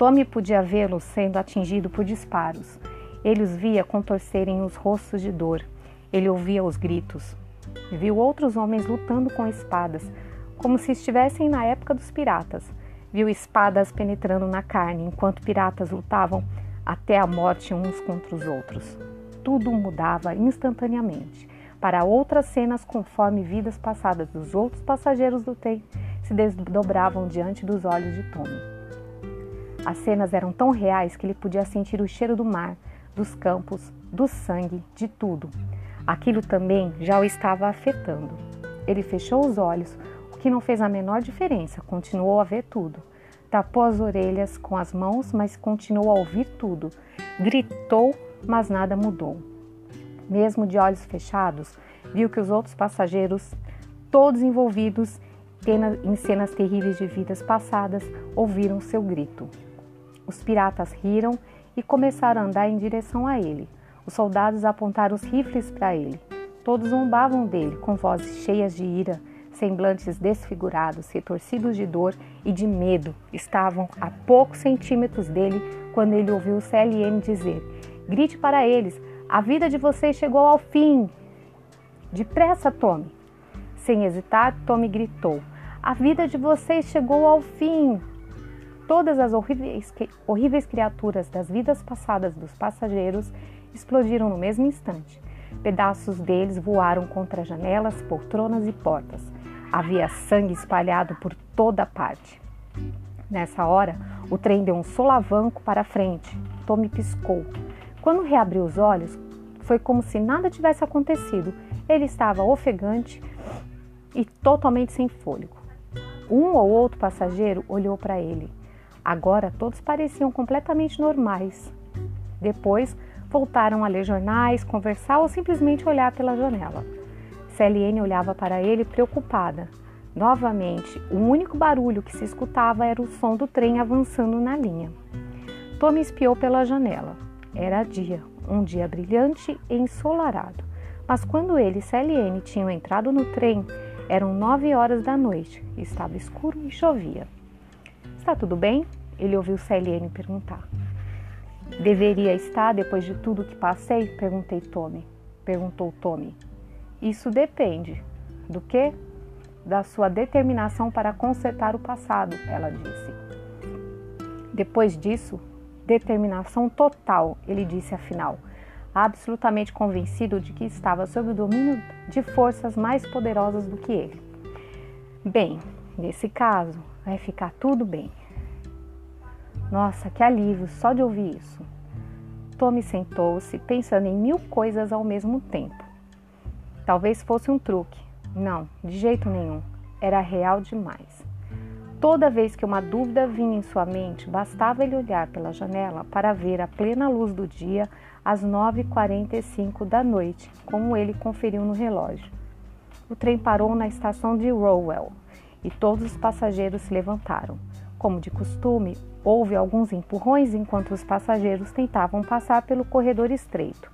Tommy podia vê-los sendo atingido por disparos. Ele os via contorcerem os rostos de dor. Ele ouvia os gritos. Viu outros homens lutando com espadas, como se estivessem na época dos piratas. Viu espadas penetrando na carne enquanto piratas lutavam até a morte uns contra os outros. Tudo mudava instantaneamente para outras cenas conforme vidas passadas dos outros passageiros do trem se desdobravam diante dos olhos de Tommy. As cenas eram tão reais que ele podia sentir o cheiro do mar, dos campos, do sangue, de tudo. Aquilo também já o estava afetando. Ele fechou os olhos, o que não fez a menor diferença, continuou a ver tudo. Tapou as orelhas com as mãos, mas continuou a ouvir tudo. Gritou, mas nada mudou. Mesmo de olhos fechados, viu que os outros passageiros, todos envolvidos em cenas terríveis de vidas passadas, ouviram seu grito. Os piratas riram e começaram a andar em direção a ele. Os soldados apontaram os rifles para ele. Todos zombavam dele, com vozes cheias de ira, semblantes desfigurados, retorcidos de dor e de medo. Estavam a poucos centímetros dele quando ele ouviu o CLM dizer: Grite para eles, a vida de vocês chegou ao fim. Depressa, Tommy. Sem hesitar, Tommy gritou: A vida de vocês chegou ao fim. Todas as horríveis, horríveis criaturas das vidas passadas dos passageiros explodiram no mesmo instante. Pedaços deles voaram contra janelas, poltronas e portas. Havia sangue espalhado por toda parte. Nessa hora, o trem deu um solavanco para frente. Tommy piscou. Quando reabriu os olhos, foi como se nada tivesse acontecido. Ele estava ofegante e totalmente sem fôlego. Um ou outro passageiro olhou para ele. Agora todos pareciam completamente normais. Depois voltaram a ler jornais, conversar ou simplesmente olhar pela janela. CLN olhava para ele preocupada. Novamente, o único barulho que se escutava era o som do trem avançando na linha. Tommy espiou pela janela. Era dia, um dia brilhante e ensolarado. Mas quando ele e CLN tinham entrado no trem, eram nove horas da noite, estava escuro e chovia. Está tudo bem? Ele ouviu CLN perguntar. Deveria estar depois de tudo que passei? Perguntei Tommy. Perguntou Tommy. Isso depende. Do que? Da sua determinação para consertar o passado, ela disse. Depois disso, determinação total, ele disse afinal, absolutamente convencido de que estava sob o domínio de forças mais poderosas do que ele. Bem, nesse caso, vai ficar tudo bem. Nossa, que alívio só de ouvir isso. Tommy sentou-se, pensando em mil coisas ao mesmo tempo. Talvez fosse um truque. Não, de jeito nenhum. Era real demais. Toda vez que uma dúvida vinha em sua mente, bastava ele olhar pela janela para ver a plena luz do dia às 9h45 da noite, como ele conferiu no relógio. O trem parou na estação de Rowell e todos os passageiros se levantaram. Como de costume, houve alguns empurrões enquanto os passageiros tentavam passar pelo corredor estreito.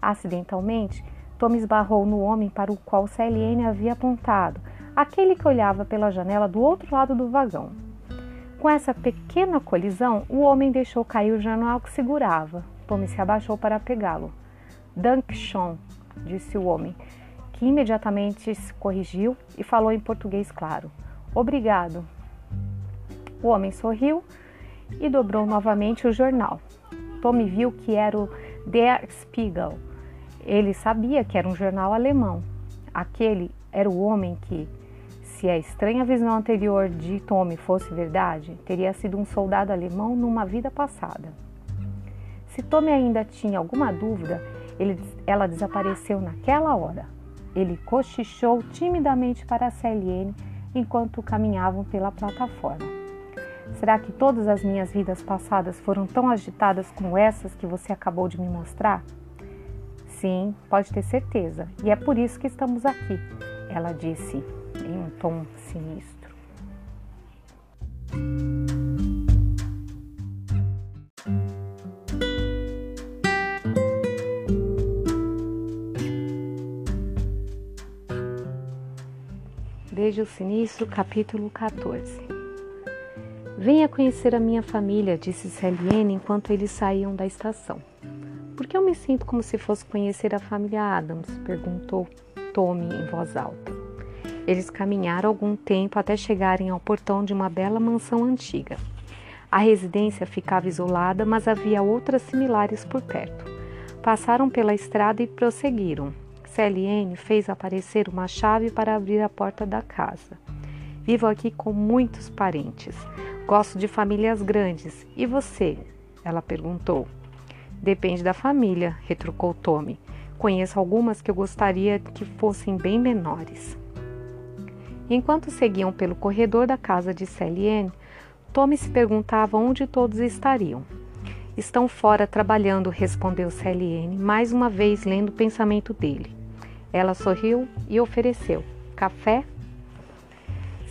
Acidentalmente, Tom esbarrou no homem para o qual CLN havia apontado, aquele que olhava pela janela do outro lado do vagão. Com essa pequena colisão, o homem deixou cair o jornal que segurava. Tom se abaixou para pegá-lo. Dankshon, disse o homem, que imediatamente se corrigiu e falou em português claro. Obrigado. O homem sorriu e dobrou novamente o jornal. Tommy viu que era o Der Spiegel. Ele sabia que era um jornal alemão. Aquele era o homem que, se a estranha visão anterior de Tommy fosse verdade, teria sido um soldado alemão numa vida passada. Se Tommy ainda tinha alguma dúvida, ele, ela desapareceu naquela hora. Ele cochichou timidamente para a CLN enquanto caminhavam pela plataforma. Será que todas as minhas vidas passadas foram tão agitadas como essas que você acabou de me mostrar? Sim, pode ter certeza, e é por isso que estamos aqui, ela disse em um tom sinistro. Beijo Sinistro, capítulo 14 Venha conhecer a minha família, disse Celiene enquanto eles saíam da estação. Por que eu me sinto como se fosse conhecer a família Adams? perguntou Tommy em voz alta. Eles caminharam algum tempo até chegarem ao portão de uma bela mansão antiga. A residência ficava isolada, mas havia outras similares por perto. Passaram pela estrada e prosseguiram. Celiene fez aparecer uma chave para abrir a porta da casa. Vivo aqui com muitos parentes. Gosto de famílias grandes. E você? Ela perguntou. Depende da família, retrucou Tommy. Conheço algumas que eu gostaria que fossem bem menores. Enquanto seguiam pelo corredor da casa de Celiane, Tommy se perguntava onde todos estariam. Estão fora trabalhando, respondeu Celiane, mais uma vez lendo o pensamento dele. Ela sorriu e ofereceu: Café?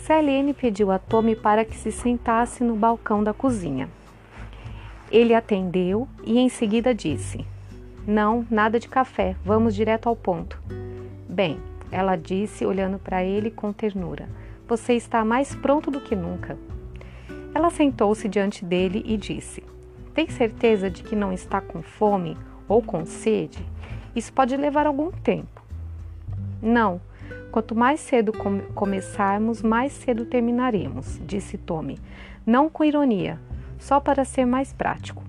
Celiane pediu a Tommy para que se sentasse no balcão da cozinha. Ele atendeu e em seguida disse: Não, nada de café, vamos direto ao ponto. Bem, ela disse, olhando para ele com ternura: Você está mais pronto do que nunca. Ela sentou-se diante dele e disse: Tem certeza de que não está com fome ou com sede? Isso pode levar algum tempo. Não, Quanto mais cedo come começarmos, mais cedo terminaremos, disse Tommy, não com ironia, só para ser mais prático.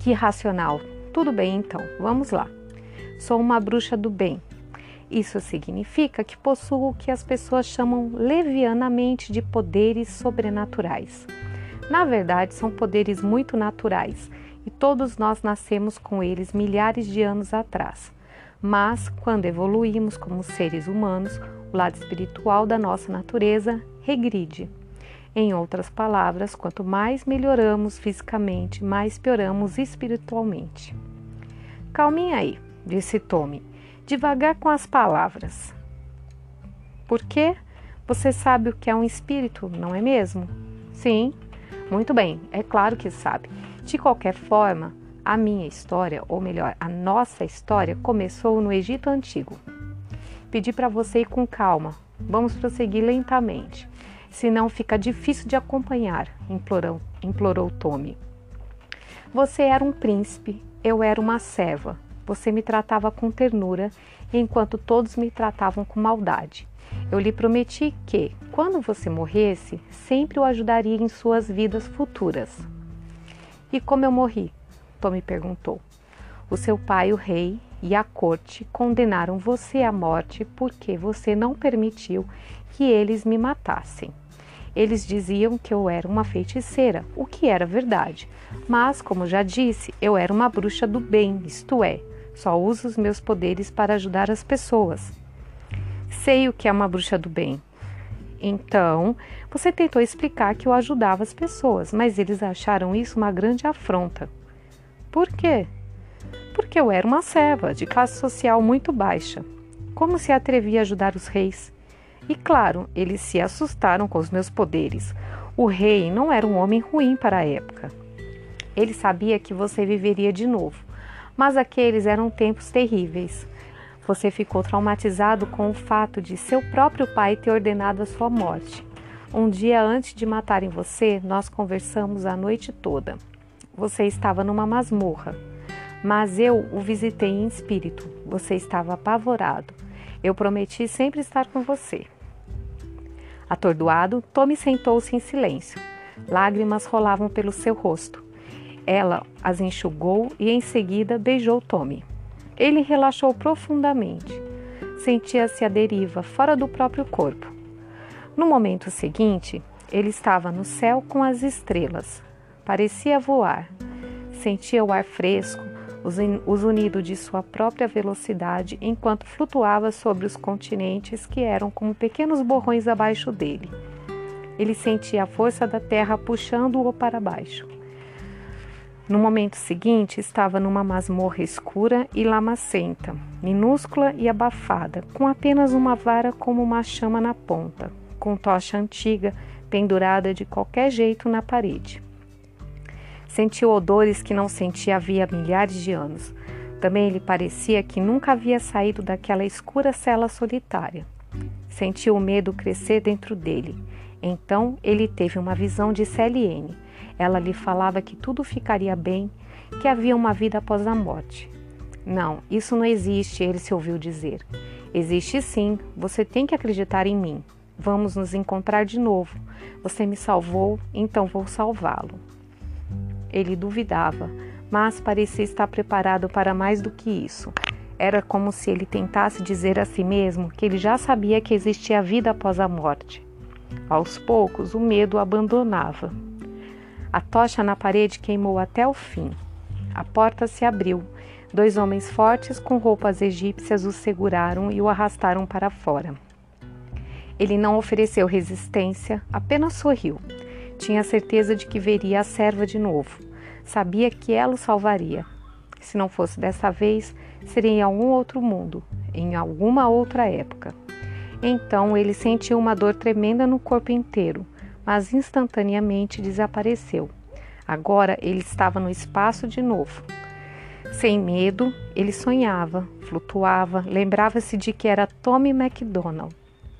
Que racional. Tudo bem então, vamos lá. Sou uma bruxa do bem. Isso significa que possuo o que as pessoas chamam levianamente de poderes sobrenaturais. Na verdade, são poderes muito naturais e todos nós nascemos com eles milhares de anos atrás. Mas, quando evoluímos como seres humanos, o lado espiritual da nossa natureza regride. Em outras palavras, quanto mais melhoramos fisicamente, mais pioramos espiritualmente. Calminha aí, disse Tommy, devagar com as palavras. Por quê? Você sabe o que é um espírito, não é mesmo? Sim, muito bem, é claro que sabe. De qualquer forma, a minha história, ou melhor, a nossa história, começou no Egito Antigo. Pedi para você ir com calma. Vamos prosseguir lentamente, senão fica difícil de acompanhar, implorou, implorou Tommy. Você era um príncipe, eu era uma serva. Você me tratava com ternura, enquanto todos me tratavam com maldade. Eu lhe prometi que, quando você morresse, sempre o ajudaria em suas vidas futuras. E como eu morri? Tommy perguntou. O seu pai, o rei, e a corte condenaram você à morte porque você não permitiu que eles me matassem. Eles diziam que eu era uma feiticeira, o que era verdade. Mas, como já disse, eu era uma bruxa do bem, isto é, só uso os meus poderes para ajudar as pessoas. Sei o que é uma bruxa do bem. Então, você tentou explicar que eu ajudava as pessoas, mas eles acharam isso uma grande afronta. Por quê? Porque eu era uma serva de classe social muito baixa. Como se atrevia a ajudar os reis? E claro, eles se assustaram com os meus poderes. O rei não era um homem ruim para a época. Ele sabia que você viveria de novo, mas aqueles eram tempos terríveis. Você ficou traumatizado com o fato de seu próprio pai ter ordenado a sua morte. Um dia antes de matarem você, nós conversamos a noite toda. Você estava numa masmorra, mas eu o visitei em espírito. Você estava apavorado. Eu prometi sempre estar com você. Atordoado, Tommy sentou-se em silêncio. Lágrimas rolavam pelo seu rosto. Ela as enxugou e em seguida beijou Tommy. Ele relaxou profundamente. Sentia-se à deriva, fora do próprio corpo. No momento seguinte, ele estava no céu com as estrelas, Parecia voar. Sentia o ar fresco, os unidos de sua própria velocidade enquanto flutuava sobre os continentes que eram como pequenos borrões abaixo dele. Ele sentia a força da terra puxando-o para baixo. No momento seguinte, estava numa masmorra escura e lamacenta, minúscula e abafada, com apenas uma vara como uma chama na ponta, com tocha antiga pendurada de qualquer jeito na parede. Sentiu odores que não sentia havia milhares de anos. Também lhe parecia que nunca havia saído daquela escura cela solitária. Sentiu o medo crescer dentro dele. Então ele teve uma visão de Celiene. Ela lhe falava que tudo ficaria bem, que havia uma vida após a morte. Não, isso não existe, ele se ouviu dizer. Existe sim, você tem que acreditar em mim. Vamos nos encontrar de novo. Você me salvou, então vou salvá-lo. Ele duvidava, mas parecia estar preparado para mais do que isso. Era como se ele tentasse dizer a si mesmo que ele já sabia que existia vida após a morte. Aos poucos, o medo o abandonava. A tocha na parede queimou até o fim. A porta se abriu. Dois homens fortes com roupas egípcias o seguraram e o arrastaram para fora. Ele não ofereceu resistência, apenas sorriu. Tinha certeza de que veria a serva de novo. Sabia que ela o salvaria. Se não fosse dessa vez, seria em algum outro mundo, em alguma outra época. Então ele sentiu uma dor tremenda no corpo inteiro, mas instantaneamente desapareceu. Agora ele estava no espaço de novo. Sem medo, ele sonhava, flutuava, lembrava-se de que era Tommy MacDonald,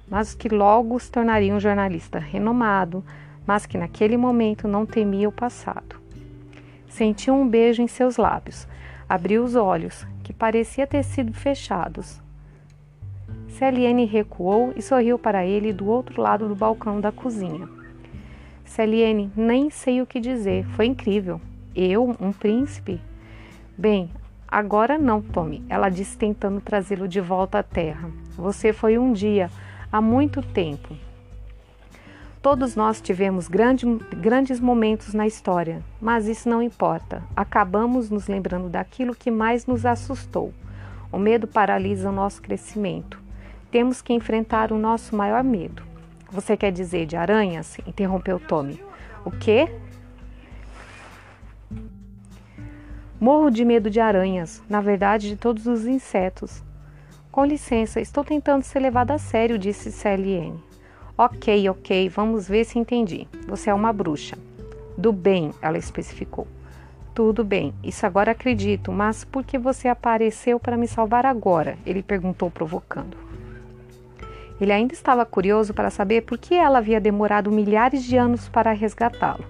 mas que logo se tornaria um jornalista renomado, mas que naquele momento não temia o passado. Sentiu um beijo em seus lábios, abriu os olhos, que parecia ter sido fechados. Celiene recuou e sorriu para ele do outro lado do balcão da cozinha. Celiene, nem sei o que dizer, foi incrível. Eu, um príncipe? Bem, agora não, Tommy, ela disse tentando trazê-lo de volta à terra. Você foi um dia, há muito tempo. Todos nós tivemos grande, grandes momentos na história, mas isso não importa. Acabamos nos lembrando daquilo que mais nos assustou. O medo paralisa o nosso crescimento. Temos que enfrentar o nosso maior medo. Você quer dizer de aranhas? interrompeu Tommy. O quê? Morro de medo de aranhas, na verdade de todos os insetos. Com licença, estou tentando ser levada a sério, disse Celiene. Ok, ok, vamos ver se entendi. Você é uma bruxa. Do bem, ela especificou. Tudo bem, isso agora acredito, mas por que você apareceu para me salvar agora? Ele perguntou, provocando. Ele ainda estava curioso para saber por que ela havia demorado milhares de anos para resgatá-lo.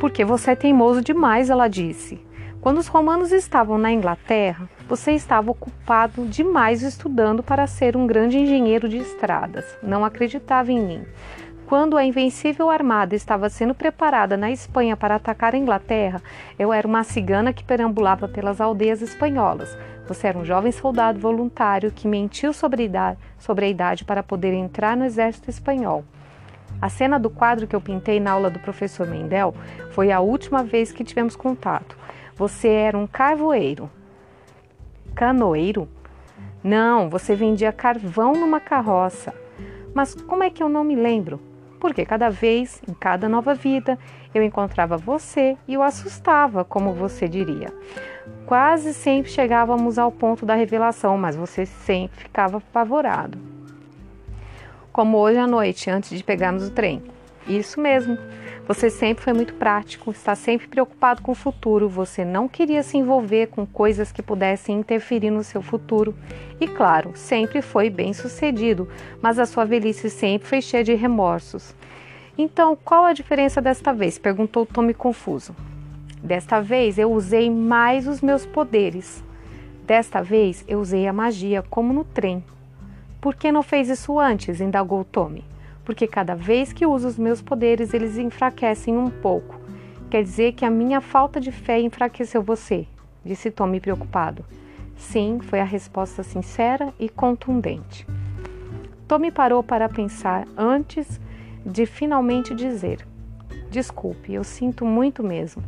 Porque você é teimoso demais, ela disse. Quando os romanos estavam na Inglaterra, você estava ocupado demais estudando para ser um grande engenheiro de estradas. Não acreditava em mim. Quando a invencível armada estava sendo preparada na Espanha para atacar a Inglaterra, eu era uma cigana que perambulava pelas aldeias espanholas. Você era um jovem soldado voluntário que mentiu sobre a idade, sobre a idade para poder entrar no exército espanhol. A cena do quadro que eu pintei na aula do professor Mendel foi a última vez que tivemos contato. Você era um carvoeiro. Canoeiro? Não, você vendia carvão numa carroça. Mas como é que eu não me lembro? Porque cada vez, em cada nova vida, eu encontrava você e o assustava, como você diria. Quase sempre chegávamos ao ponto da revelação, mas você sempre ficava apavorado. Como hoje à noite, antes de pegarmos o trem. Isso mesmo. Você sempre foi muito prático, está sempre preocupado com o futuro, você não queria se envolver com coisas que pudessem interferir no seu futuro. E claro, sempre foi bem sucedido, mas a sua velhice sempre foi cheia de remorsos. Então, qual a diferença desta vez? perguntou Tommy confuso. Desta vez eu usei mais os meus poderes. Desta vez eu usei a magia, como no trem. Por que não fez isso antes? indagou Tommy porque cada vez que uso os meus poderes, eles enfraquecem um pouco. Quer dizer que a minha falta de fé enfraqueceu você? disse Tommy preocupado. Sim, foi a resposta sincera e contundente. Tommy parou para pensar antes de finalmente dizer: Desculpe, eu sinto muito mesmo.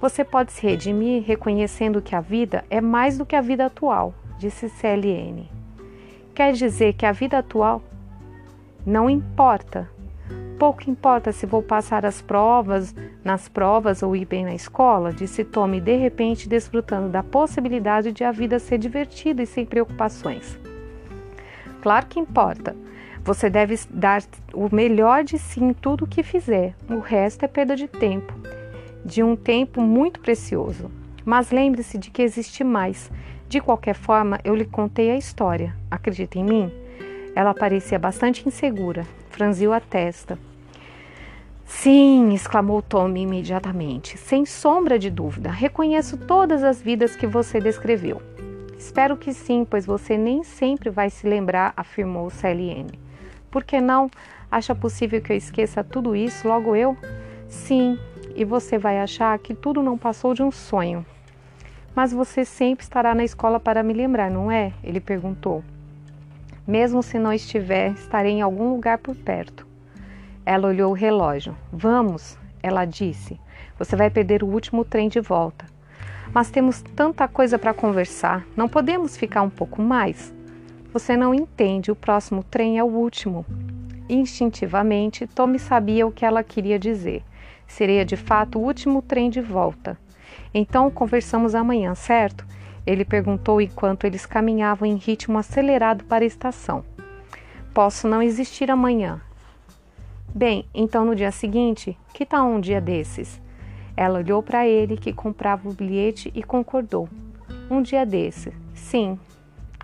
Você pode se redimir reconhecendo que a vida é mais do que a vida atual, disse CLN. Quer dizer que a vida atual não importa. Pouco importa se vou passar as provas, nas provas ou ir bem na escola, disse Tommy, de repente desfrutando da possibilidade de a vida ser divertida e sem preocupações. Claro que importa. Você deve dar o melhor de si em tudo o que fizer. O resto é perda de tempo, de um tempo muito precioso. Mas lembre-se de que existe mais. De qualquer forma, eu lhe contei a história. Acredita em mim? Ela parecia bastante insegura, franziu a testa. Sim, exclamou Tommy imediatamente, sem sombra de dúvida. Reconheço todas as vidas que você descreveu. Espero que sim, pois você nem sempre vai se lembrar, afirmou Celiene. Por que não? Acha possível que eu esqueça tudo isso, logo eu? Sim, e você vai achar que tudo não passou de um sonho. Mas você sempre estará na escola para me lembrar, não é? Ele perguntou. Mesmo se não estiver, estarei em algum lugar por perto. Ela olhou o relógio. Vamos, ela disse. Você vai perder o último trem de volta. Mas temos tanta coisa para conversar. Não podemos ficar um pouco mais? Você não entende, o próximo trem é o último. Instintivamente, Tommy sabia o que ela queria dizer. Seria de fato o último trem de volta. Então conversamos amanhã, certo? Ele perguntou enquanto eles caminhavam em ritmo acelerado para a estação. Posso não existir amanhã. Bem, então no dia seguinte, que tal um dia desses? Ela olhou para ele que comprava o bilhete e concordou. Um dia desses. Sim,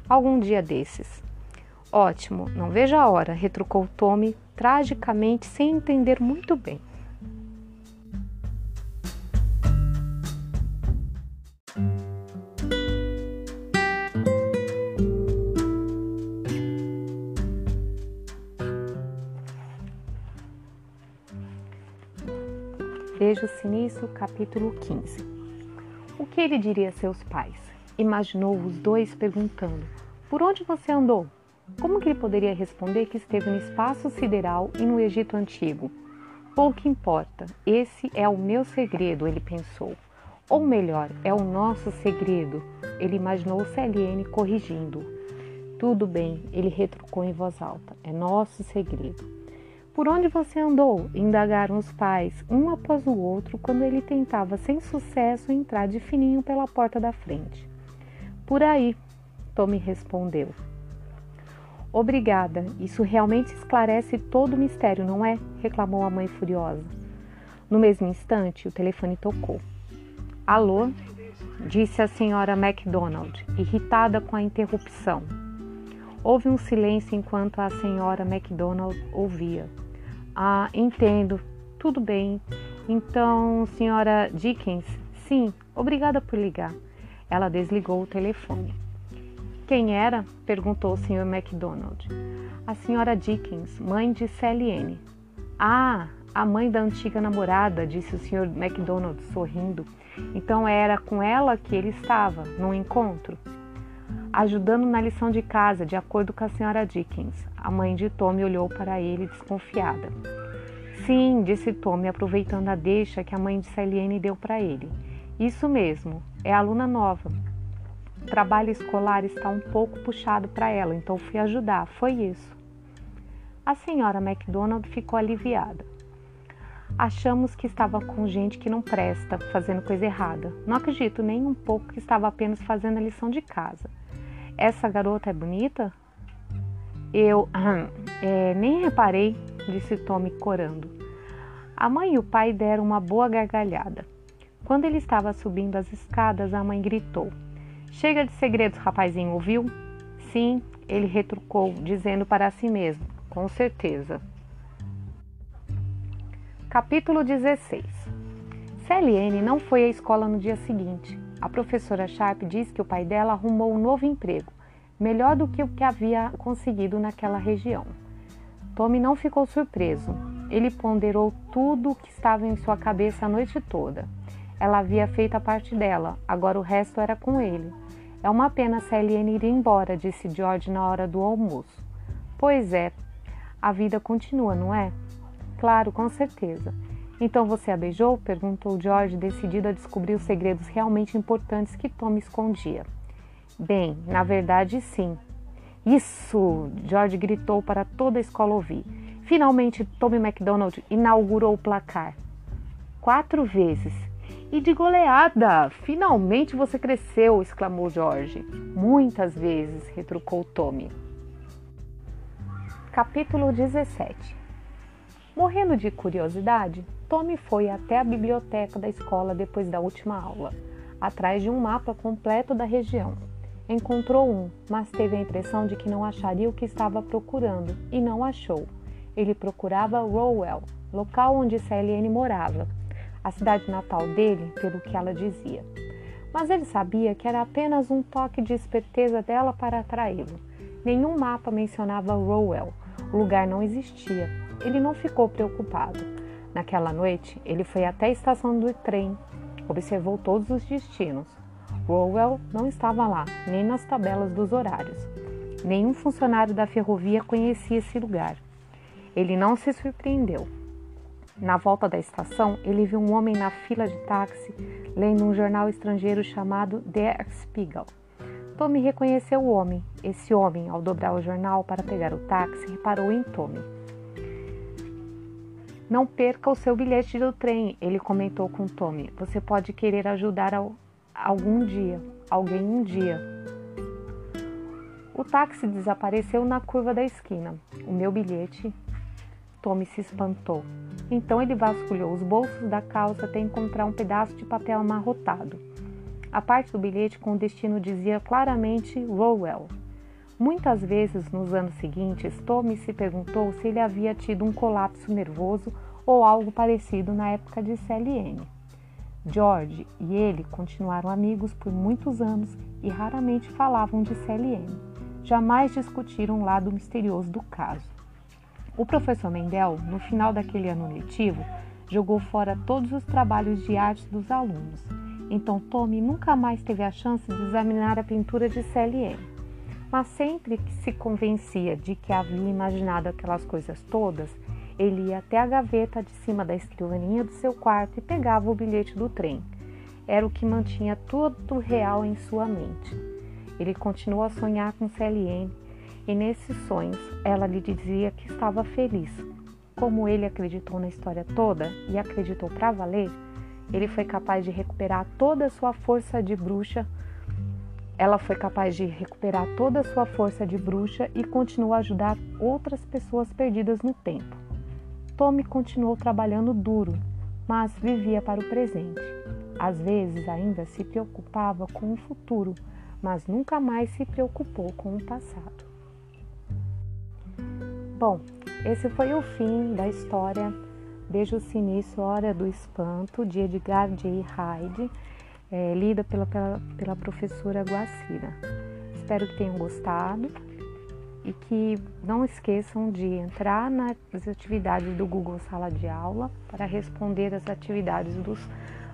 algum dia desses. Ótimo, não vejo a hora, retrucou Tommy, tragicamente sem entender muito bem. Veja-se nisso, capítulo 15. O que ele diria a seus pais? Imaginou os dois perguntando: Por onde você andou? Como que ele poderia responder que esteve no espaço sideral e no Egito Antigo? Pouco importa, esse é o meu segredo, ele pensou. Ou melhor, é o nosso segredo, ele imaginou CLN corrigindo. Tudo bem, ele retrucou em voz alta, é nosso segredo. Por onde você andou? indagaram os pais, um após o outro, quando ele tentava sem sucesso entrar de fininho pela porta da frente. Por aí, Tommy respondeu. Obrigada, isso realmente esclarece todo o mistério, não é? reclamou a mãe furiosa. No mesmo instante, o telefone tocou. Alô? disse a senhora MacDonald, irritada com a interrupção. Houve um silêncio enquanto a senhora MacDonald ouvia. Ah, entendo. Tudo bem. Então, senhora Dickens, sim, obrigada por ligar. Ela desligou o telefone. Quem era? perguntou o Sr. MacDonald. A senhora Dickens, mãe de CLN. Ah, a mãe da antiga namorada, disse o Sr. MacDonald, sorrindo. Então era com ela que ele estava, num encontro? Ajudando na lição de casa, de acordo com a senhora Dickens. A mãe de Tommy olhou para ele desconfiada. Sim, disse Tommy, aproveitando a deixa que a mãe de Celiane deu para ele. Isso mesmo, é aluna nova. O trabalho escolar está um pouco puxado para ela, então fui ajudar. Foi isso. A senhora MacDonald ficou aliviada. Achamos que estava com gente que não presta, fazendo coisa errada. Não acredito nem um pouco que estava apenas fazendo a lição de casa. Essa garota é bonita? Eu é, nem reparei, disse Tommy corando. A mãe e o pai deram uma boa gargalhada. Quando ele estava subindo as escadas, a mãe gritou: Chega de segredos, rapazinho, ouviu? Sim, ele retrucou, dizendo para si mesmo: Com certeza. Capítulo 16 CLN não foi à escola no dia seguinte. A professora Sharp diz que o pai dela arrumou um novo emprego melhor do que o que havia conseguido naquela região. Tommy não ficou surpreso. Ele ponderou tudo o que estava em sua cabeça a noite toda. Ela havia feito a parte dela, agora o resto era com ele. É uma pena se a Eliane ir embora, disse George na hora do almoço. Pois é, a vida continua, não é? Claro, com certeza. Então você a beijou? perguntou George, decidido a descobrir os segredos realmente importantes que Tommy escondia. Bem, na verdade, sim. Isso! George gritou para toda a escola ouvir. Finalmente, Tommy MacDonald inaugurou o placar. Quatro vezes. E de goleada! Finalmente você cresceu! exclamou George. Muitas vezes, retrucou Tommy. Capítulo 17 Morrendo de curiosidade, Tommy foi até a biblioteca da escola depois da última aula, atrás de um mapa completo da região. Encontrou um, mas teve a impressão de que não acharia o que estava procurando e não achou. Ele procurava Rowell, local onde CLN morava, a cidade natal dele, pelo que ela dizia. Mas ele sabia que era apenas um toque de esperteza dela para atraí-lo. Nenhum mapa mencionava Rowell, o lugar não existia. Ele não ficou preocupado. Naquela noite, ele foi até a estação do trem, observou todos os destinos, Rowell não estava lá, nem nas tabelas dos horários. Nenhum funcionário da ferrovia conhecia esse lugar. Ele não se surpreendeu. Na volta da estação, ele viu um homem na fila de táxi lendo um jornal estrangeiro chamado Der Spiegel. Tommy reconheceu o homem. Esse homem, ao dobrar o jornal para pegar o táxi, reparou em Tommy. Não perca o seu bilhete do trem, ele comentou com Tommy. Você pode querer ajudar algum dia, alguém um dia. O táxi desapareceu na curva da esquina. O meu bilhete. Tommy se espantou. Então ele vasculhou os bolsos da calça até encontrar um pedaço de papel amarrotado. A parte do bilhete com o destino dizia claramente Rowell. Muitas vezes nos anos seguintes, Tommy se perguntou se ele havia tido um colapso nervoso ou algo parecido na época de CLN. George e ele continuaram amigos por muitos anos e raramente falavam de CLN. Jamais discutiram o lado misterioso do caso. O professor Mendel, no final daquele ano letivo, jogou fora todos os trabalhos de arte dos alunos. Então Tommy nunca mais teve a chance de examinar a pintura de CLN mas sempre que se convencia de que havia imaginado aquelas coisas todas, ele ia até a gaveta de cima da escrivaninha do seu quarto e pegava o bilhete do trem. Era o que mantinha tudo real em sua mente. Ele continuou a sonhar com CLN e nesses sonhos ela lhe dizia que estava feliz. Como ele acreditou na história toda e acreditou para valer, ele foi capaz de recuperar toda a sua força de bruxa ela foi capaz de recuperar toda a sua força de bruxa e continuou a ajudar outras pessoas perdidas no tempo. Tommy continuou trabalhando duro, mas vivia para o presente. Às vezes ainda se preocupava com o futuro, mas nunca mais se preocupou com o passado. Bom, esse foi o fim da história Beijo Sinistro, Hora do Espanto, de Edgar J. Hyde é, lida pela, pela, pela professora Guacira. Espero que tenham gostado e que não esqueçam de entrar nas atividades do Google Sala de Aula para responder as atividades dos,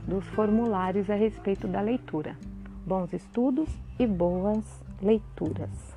dos formulários a respeito da leitura. Bons estudos e boas leituras!